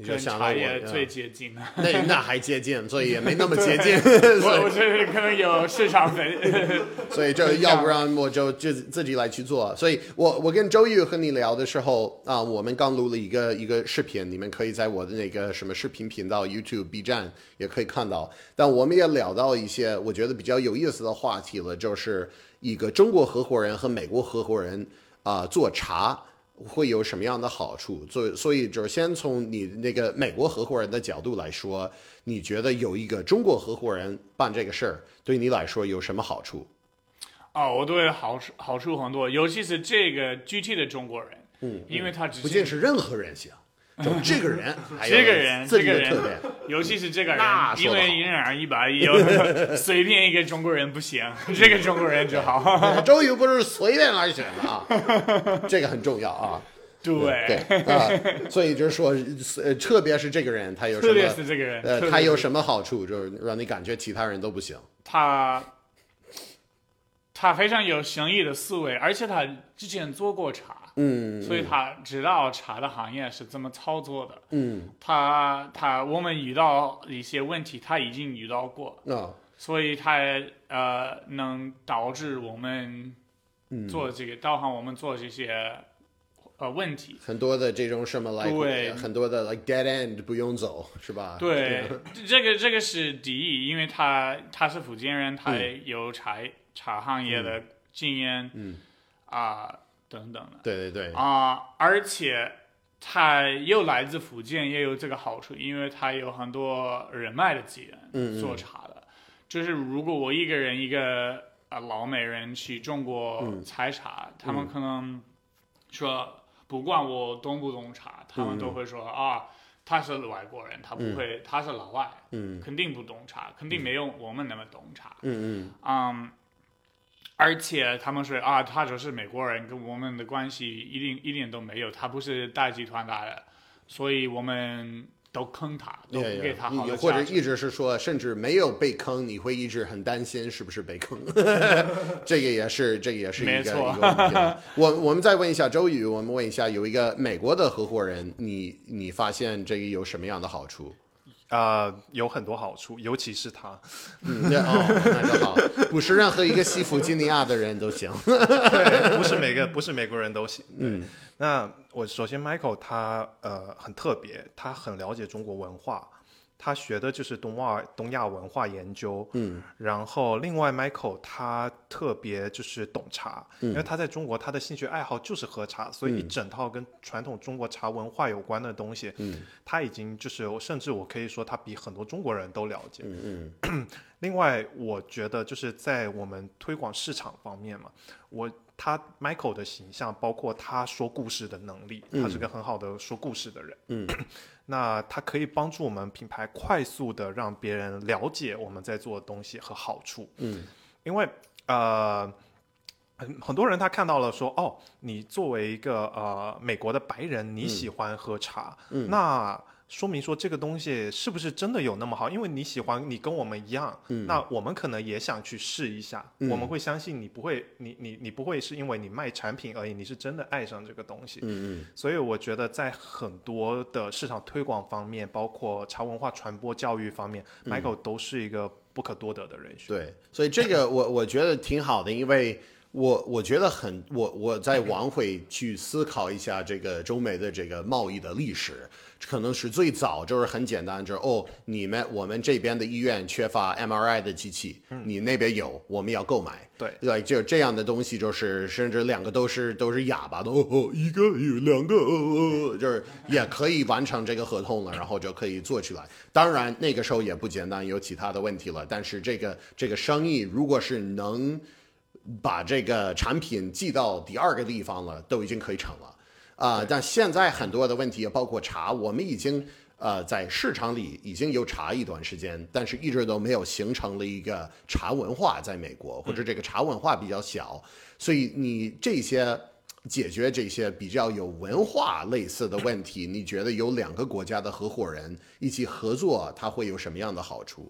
你就想到我茶叶嗯最接近的。那那还接近，所以也没那么接近，我所以我觉得可能有市场分，所以就要不然我就就自己来去做。所以我我跟周玉和你聊的时候啊，我们刚录了一个一个视频，你们可以在我的那个什么视频频道 YouTube、B 站也可以看到。但我们也聊到一些我觉得比较有意思的话题了，就是一个中国合伙人和美国合伙人啊、做茶。会有什么样的好处？所以，所以就是先从你那个美国合伙人的角度来说，你觉得有一个中国合伙人办这个事儿，对你来说有什么好处？哦，我对好处好处很多，尤其是这个具体的中国人，嗯，因为他只不仅是任何人行，就这个人，这个人这个人。尤其是这个人那，因为因人而异吧，有随便一个中国人不行，这个中国人就好。周瑜不是随便而选的啊，这个很重要啊。对对，啊，所以就是说，呃，特别是这个人，他有什么特别？是这个人，呃，他有什么好处？就是让你感觉其他人都不行。他他非常有生意的思维，而且他之前做过茶，嗯，所以他知道茶的行业是怎么操作的。嗯，他他我们遇到一些问题，他已经遇到过，啊，所以他呃能导致我们嗯。做这个导航，我们做这些呃问题。很多的这种什么来，对。很多的 like dead end 不用走，是吧？对，这个。这个是第一，因为他他是福建人，他嗯。有茶、茶行业的经验，嗯。啊、等等的。对对对，啊、而且他又来自福建，也有这个好处，因为他有很多人脉的资源嗯嗯。做茶的。就是如果我一个人一个啊老美人去中国嗯。采茶，他们可能说不管我懂不懂茶，他们都会说啊。他是外国人，他不会，他是老外，嗯。肯定不懂茶，肯定没有我们那么懂茶。嗯。嗯，而且他们说啊，他就是美国人，跟我们的关系一定一点都没有，他不是大集团来的，所以我们都坑他，都嗯，不给他好你的。或者一直是说，甚至没有被坑，你会一直很担心是不是被坑，这个也是这个也是一个一没错个问题。我我们再问一下周宇，我们问一下，有一个美国的合伙人，你你发现这个有什么样的好处？啊，有很多好处，尤其是他。嗯，那哦，那就好，不是任何一个西弗吉尼亚的人都行。对，不是每个不是美国人都行。对嗯那我首先 Michael 他呃很特别，他很了解中国文化，他学的就是东亚东亚文化研究。嗯然后另外 Michael 他特别就是懂茶，嗯因为他在中国他的兴趣爱好就是喝茶，所以一整套跟传统中国茶文化有关的东西，嗯他已经就是甚至我可以说他比很多中国人都了解。嗯嗯 另外，我觉得就是在我们推广市场方面嘛，我他 Michael 的形象，包括他说故事的能力，他是个很好的说故事的人。嗯，那他可以帮助我们品牌快速的让别人了解我们在做的东西和好处。嗯因为呃。很很多人他看到了说哦，你作为一个呃美国的白人，你喜欢喝茶，嗯那说明说这个东西是不是真的有那么好？因为你喜欢，你跟我们一样，嗯那我们可能也想去试一下。嗯我们会相信你不会，你你你不会是因为你卖产品而已，你是真的爱上这个东西。嗯所以我觉得在很多的市场推广方面，包括茶文化传播教育方面、m i c h a e l 都是一个不可多得的人选。对，所以这个我我觉得挺好的，因为我我觉得很我我在往回去思考一下这个中美的这个贸易的历史，可能是最早就是很简单，就是哦，你们我们这边的医院缺乏 MRI 的机器，你那边有，我们要购买。对对，就这样的东西，就是甚至两个都是都是哑巴的，哦哦，一个有两个，哦哦，就是也可以完成这个合同了，然后就可以做起来。当然那个时候也不简单，有其他的问题了。但是这个这个生意，如果是能把这个产品寄到第二个地方了，都已经可以成了。啊、但现在很多的问题，包括茶，我们已经呃在市场里已经有茶一段时间，但是一直都没有形成了一个茶文化在美国，或者这个茶文化比较小，所以你这些解决这些比较有文化类似的问题，你觉得有两个国家的合伙人一起合作，它会有什么样的好处？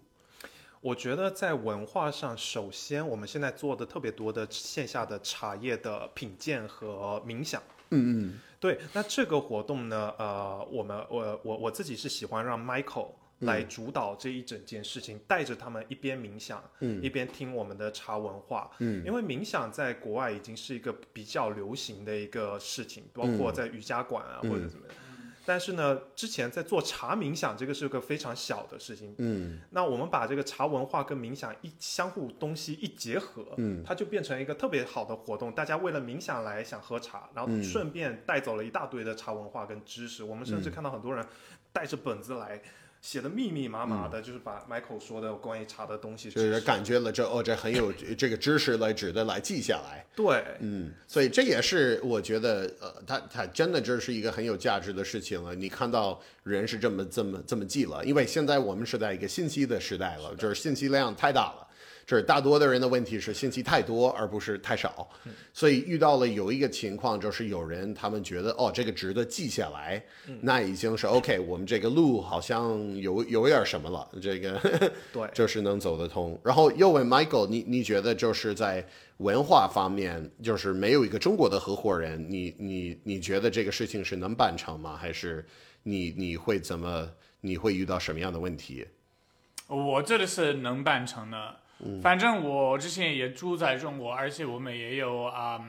我觉得在文化上，首先我们现在做的特别多的线下的茶叶的品鉴和冥想。嗯嗯对，那这个活动呢，呃，我们我我我自己是喜欢让 Michael 来主导这一整件事情，带着他们一边冥想，嗯，一边听我们的茶文化，嗯，因为冥想在国外已经是一个比较流行的一个事情，包括在瑜伽馆啊、或者怎么样。但是呢，之前在做茶冥想，这个是个非常小的事情。嗯，那我们把这个茶文化跟冥想一相互东西一结合，嗯，它就变成一个特别好的活动。大家为了冥想来想喝茶，然后顺便带走了一大堆的茶文化跟知识。我们甚至看到很多人带着本子来。写的密密麻麻的，就是把 Michael 说的关于茶的东西，就是感觉了这哦，这很有这个知识来值得来记下来。对，嗯，所以这也是我觉得，呃，他他真的这是一个很有价值的事情了。你看到人是这么这么这么记了，因为现在我们是在一个信息的时代了，就是信息量太大了。是大多的人的问题是信息太多，而不是太少，所以遇到了有一个情况，就是有人他们觉得哦，这个值得记下来，那已经是 OK，我们这个路好像有 有点什么了，这个 对，就是能走得通。然后又问 Michael，你你觉得就是在文化方面，就是没有一个中国的合伙人，你你你觉得这个事情是能办成吗？还是你你会怎么？你会遇到什么样的问题？我这里是能办成的。反正我之前也住在中国，而且我们也有啊，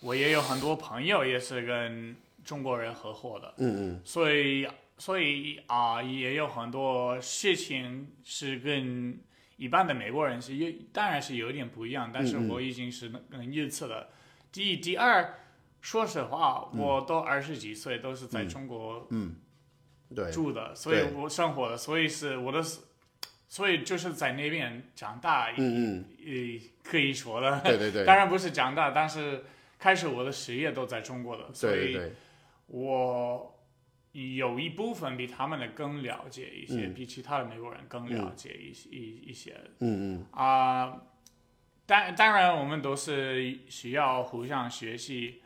我也有很多朋友也是跟中国人合伙的，嗯嗯，所以所以啊，也有很多事情是跟一般的美国人是有，当然是有点不一样，但是我已经是能预测了。第一，第二，说实话，我都二十几岁，都是在中国嗯，对。住的，所以我生活的，所以是我的。所以就是在那边长大，嗯嗯，呃，可以说的，对对对，当然不是长大，但是开始我的事业都在中国的，所以，我有一部分比他们的更了解一些，比其他的美国人更了解一些一一些，嗯嗯，啊，当当然我们都是需要互相学习，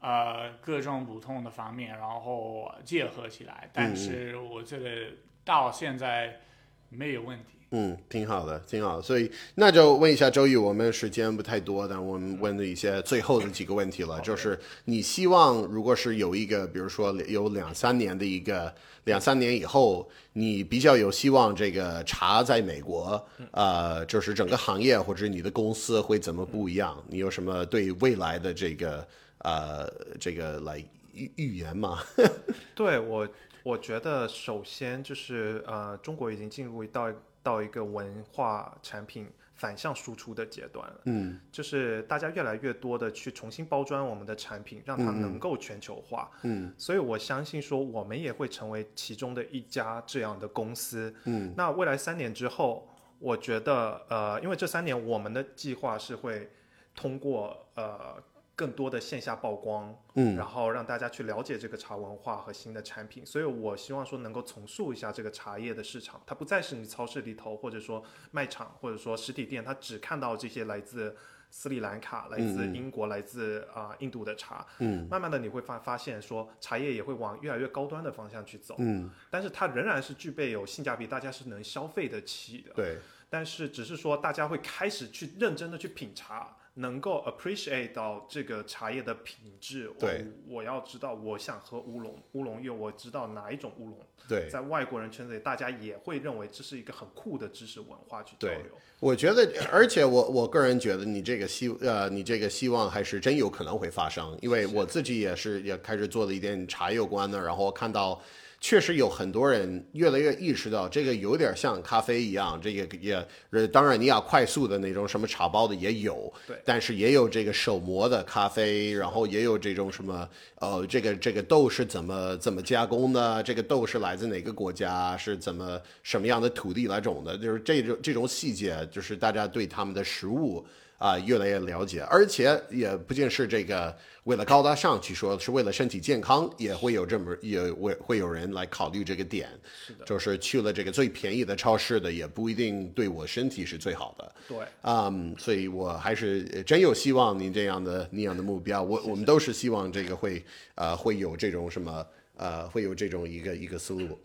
呃，各种不同的方面，然后结合起来，但是我觉得到现在。没有问题。嗯，挺好的，挺好的。所以那就问一下周宇，我们时间不太多，但我们问的一些最后的几个问题了，就是你希望如果是有一个，比如说有两三年的一个，两三年以后，你比较有希望这个茶在美国，呃，就是整个行业或者你的公司会怎么不一样？你有什么对未来的这个呃这个来预预言吗？对我。我觉得首先就是呃，中国已经进入到到一个文化产品反向输出的阶段了。嗯，就是大家越来越多的去重新包装我们的产品，让它能够全球化。嗯，所以我相信说我们也会成为其中的一家这样的公司。嗯，那未来三年之后，我觉得呃，因为这三年我们的计划是会通过呃。更多的线下曝光，嗯，然后让大家去了解这个茶文化和新的产品，所以我希望说能够重塑一下这个茶叶的市场，它不再是你超市里头或者说卖场或者说实体店，它只看到这些来自斯里兰卡、来自英国、来自啊印度的茶，嗯，慢慢的你会发发现说茶叶也会往越来越高端的方向去走，嗯，但是它仍然是具备有性价比，大家是能消费得起的，对，但是只是说大家会开始去认真的去品茶。能够 appreciate 到这个茶叶的品质，对，我要知道，我想喝乌龙，乌龙柚，我知道哪一种乌龙，对，在外国人圈子里，大家也会认为这是一个很酷的知识文化去交流。我觉得，而且我我个人觉得，你这个希呃，你这个希望还是真有可能会发生，因为我自己也是也开始做了一点茶有关的，然后看到。确实有很多人越来越意识到，这个有点像咖啡一样，这个也呃，当然你要快速的那种什么茶包的也有，对，但是也有这个手磨的咖啡，然后也有这种什么呃，这个这个豆是怎么怎么加工的，这个豆是来自哪个国家，是怎么什么样的土地来种的，就是这种这种细节，就是大家对他们的食物。啊，越来越了解，而且也不仅是这个为了高大上去说，是为了身体健康，也会有这么也会会有人来考虑这个点，是的，就是去了这个最便宜的超市的，也不一定对我身体是最好的。对，嗯，所以我还是真有希望您这样的那样的目标，我我们都是希望这个会呃会有这种什么呃会有这种一个一个思路，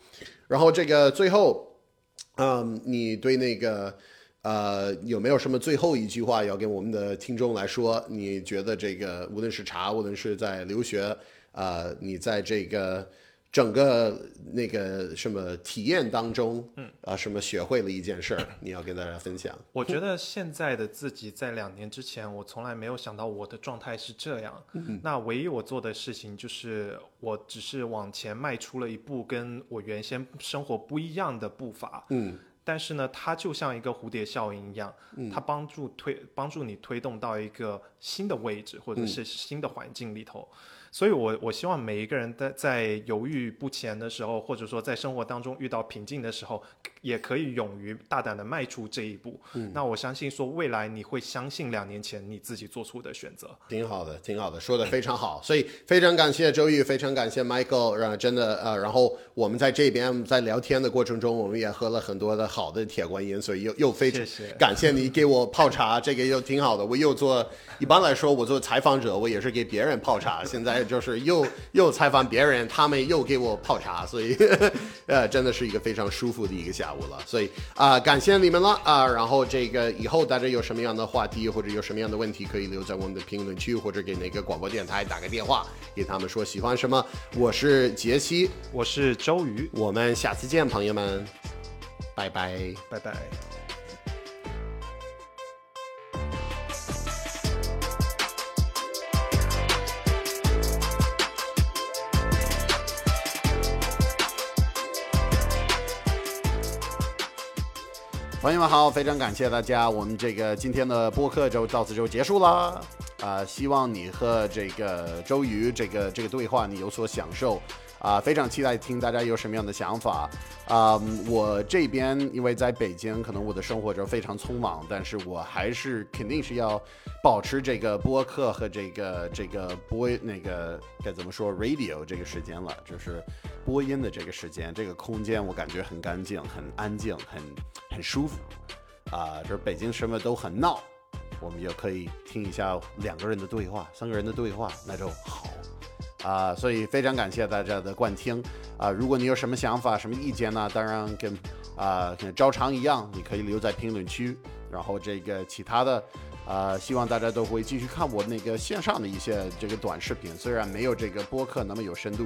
然后这个最后，嗯，你对那个。呃，有没有什么最后一句话要跟我们的听众来说？你觉得这个无论是茶，无论是在留学，呃，你在这个整个那个什么体验当中，嗯，啊，什么学会了一件事儿，你要跟大家分享。我觉得现在的自己在两年之前，我从来没有想到我的状态是这样。那唯一我做的事情就是，我只是往前迈出了一步，跟我原先生活不一样的步伐。嗯，但是呢，它就像一个蝴蝶效应一样，它帮助推帮助你推动到一个新的位置或者是新的环境里头。所以我，我希望每一个人在在犹豫不前的时候，或者说在生活当中遇到瓶颈的时候，也可以勇于大胆的迈出这一步。嗯那我相信说，未来你会相信两年前你自己做出的选择。挺好的，挺好的，说的非常好。所以非常感谢周玉，非常感谢 Michael，让真的呃，然后我们在这边在聊天的过程中，我们也喝了很多的好的铁观音，所以又又非常感谢你给我泡茶，这个又挺好的。我又做，一般来说我做采访者，我也是给别人泡茶，现在就是又又采访别人，他们又给我泡茶，所以 呃，真的是一个非常舒服的一个下午了。所以啊、感谢你们了啊、然后这个以后大家有什么样的话题或者有什么样的问题，可以留在我们的评论区，或者给哪个广播电台打个电话，给他们说喜欢什么。我是杰西，我是周瑜，我们下次见，朋友们，拜拜。拜拜。朋友们好，非常感谢大家，我们这个今天的播客就到此就结束了。啊、希望你和这个周瑜这个这个对话你有所享受。啊、非常期待听大家有什么样的想法。啊、我这边因为在北京，可能我的生活就非常匆忙，但是我还是肯定是要保持这个播客和这个这个播那个该怎么说 radio 这个时间了，就是播音的这个时间，这个空间我感觉很干净、很安静、很很舒服。啊、就是北京什么都很闹，我们也可以听一下两个人的对话、三个人的对话，那就好。啊、所以非常感谢大家的观听啊、如果你有什么想法、什么意见呢？当然跟啊、跟照常一样，你可以留在评论区。然后这个其他的，啊，希望大家都会继续看我那个线上的一些这个短视频，虽然没有这个播客那么有深度，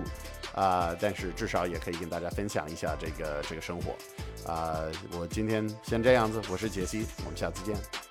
啊、但是至少也可以跟大家分享一下这个这个生活。啊、我今天先这样子，我是杰西，我们下次见。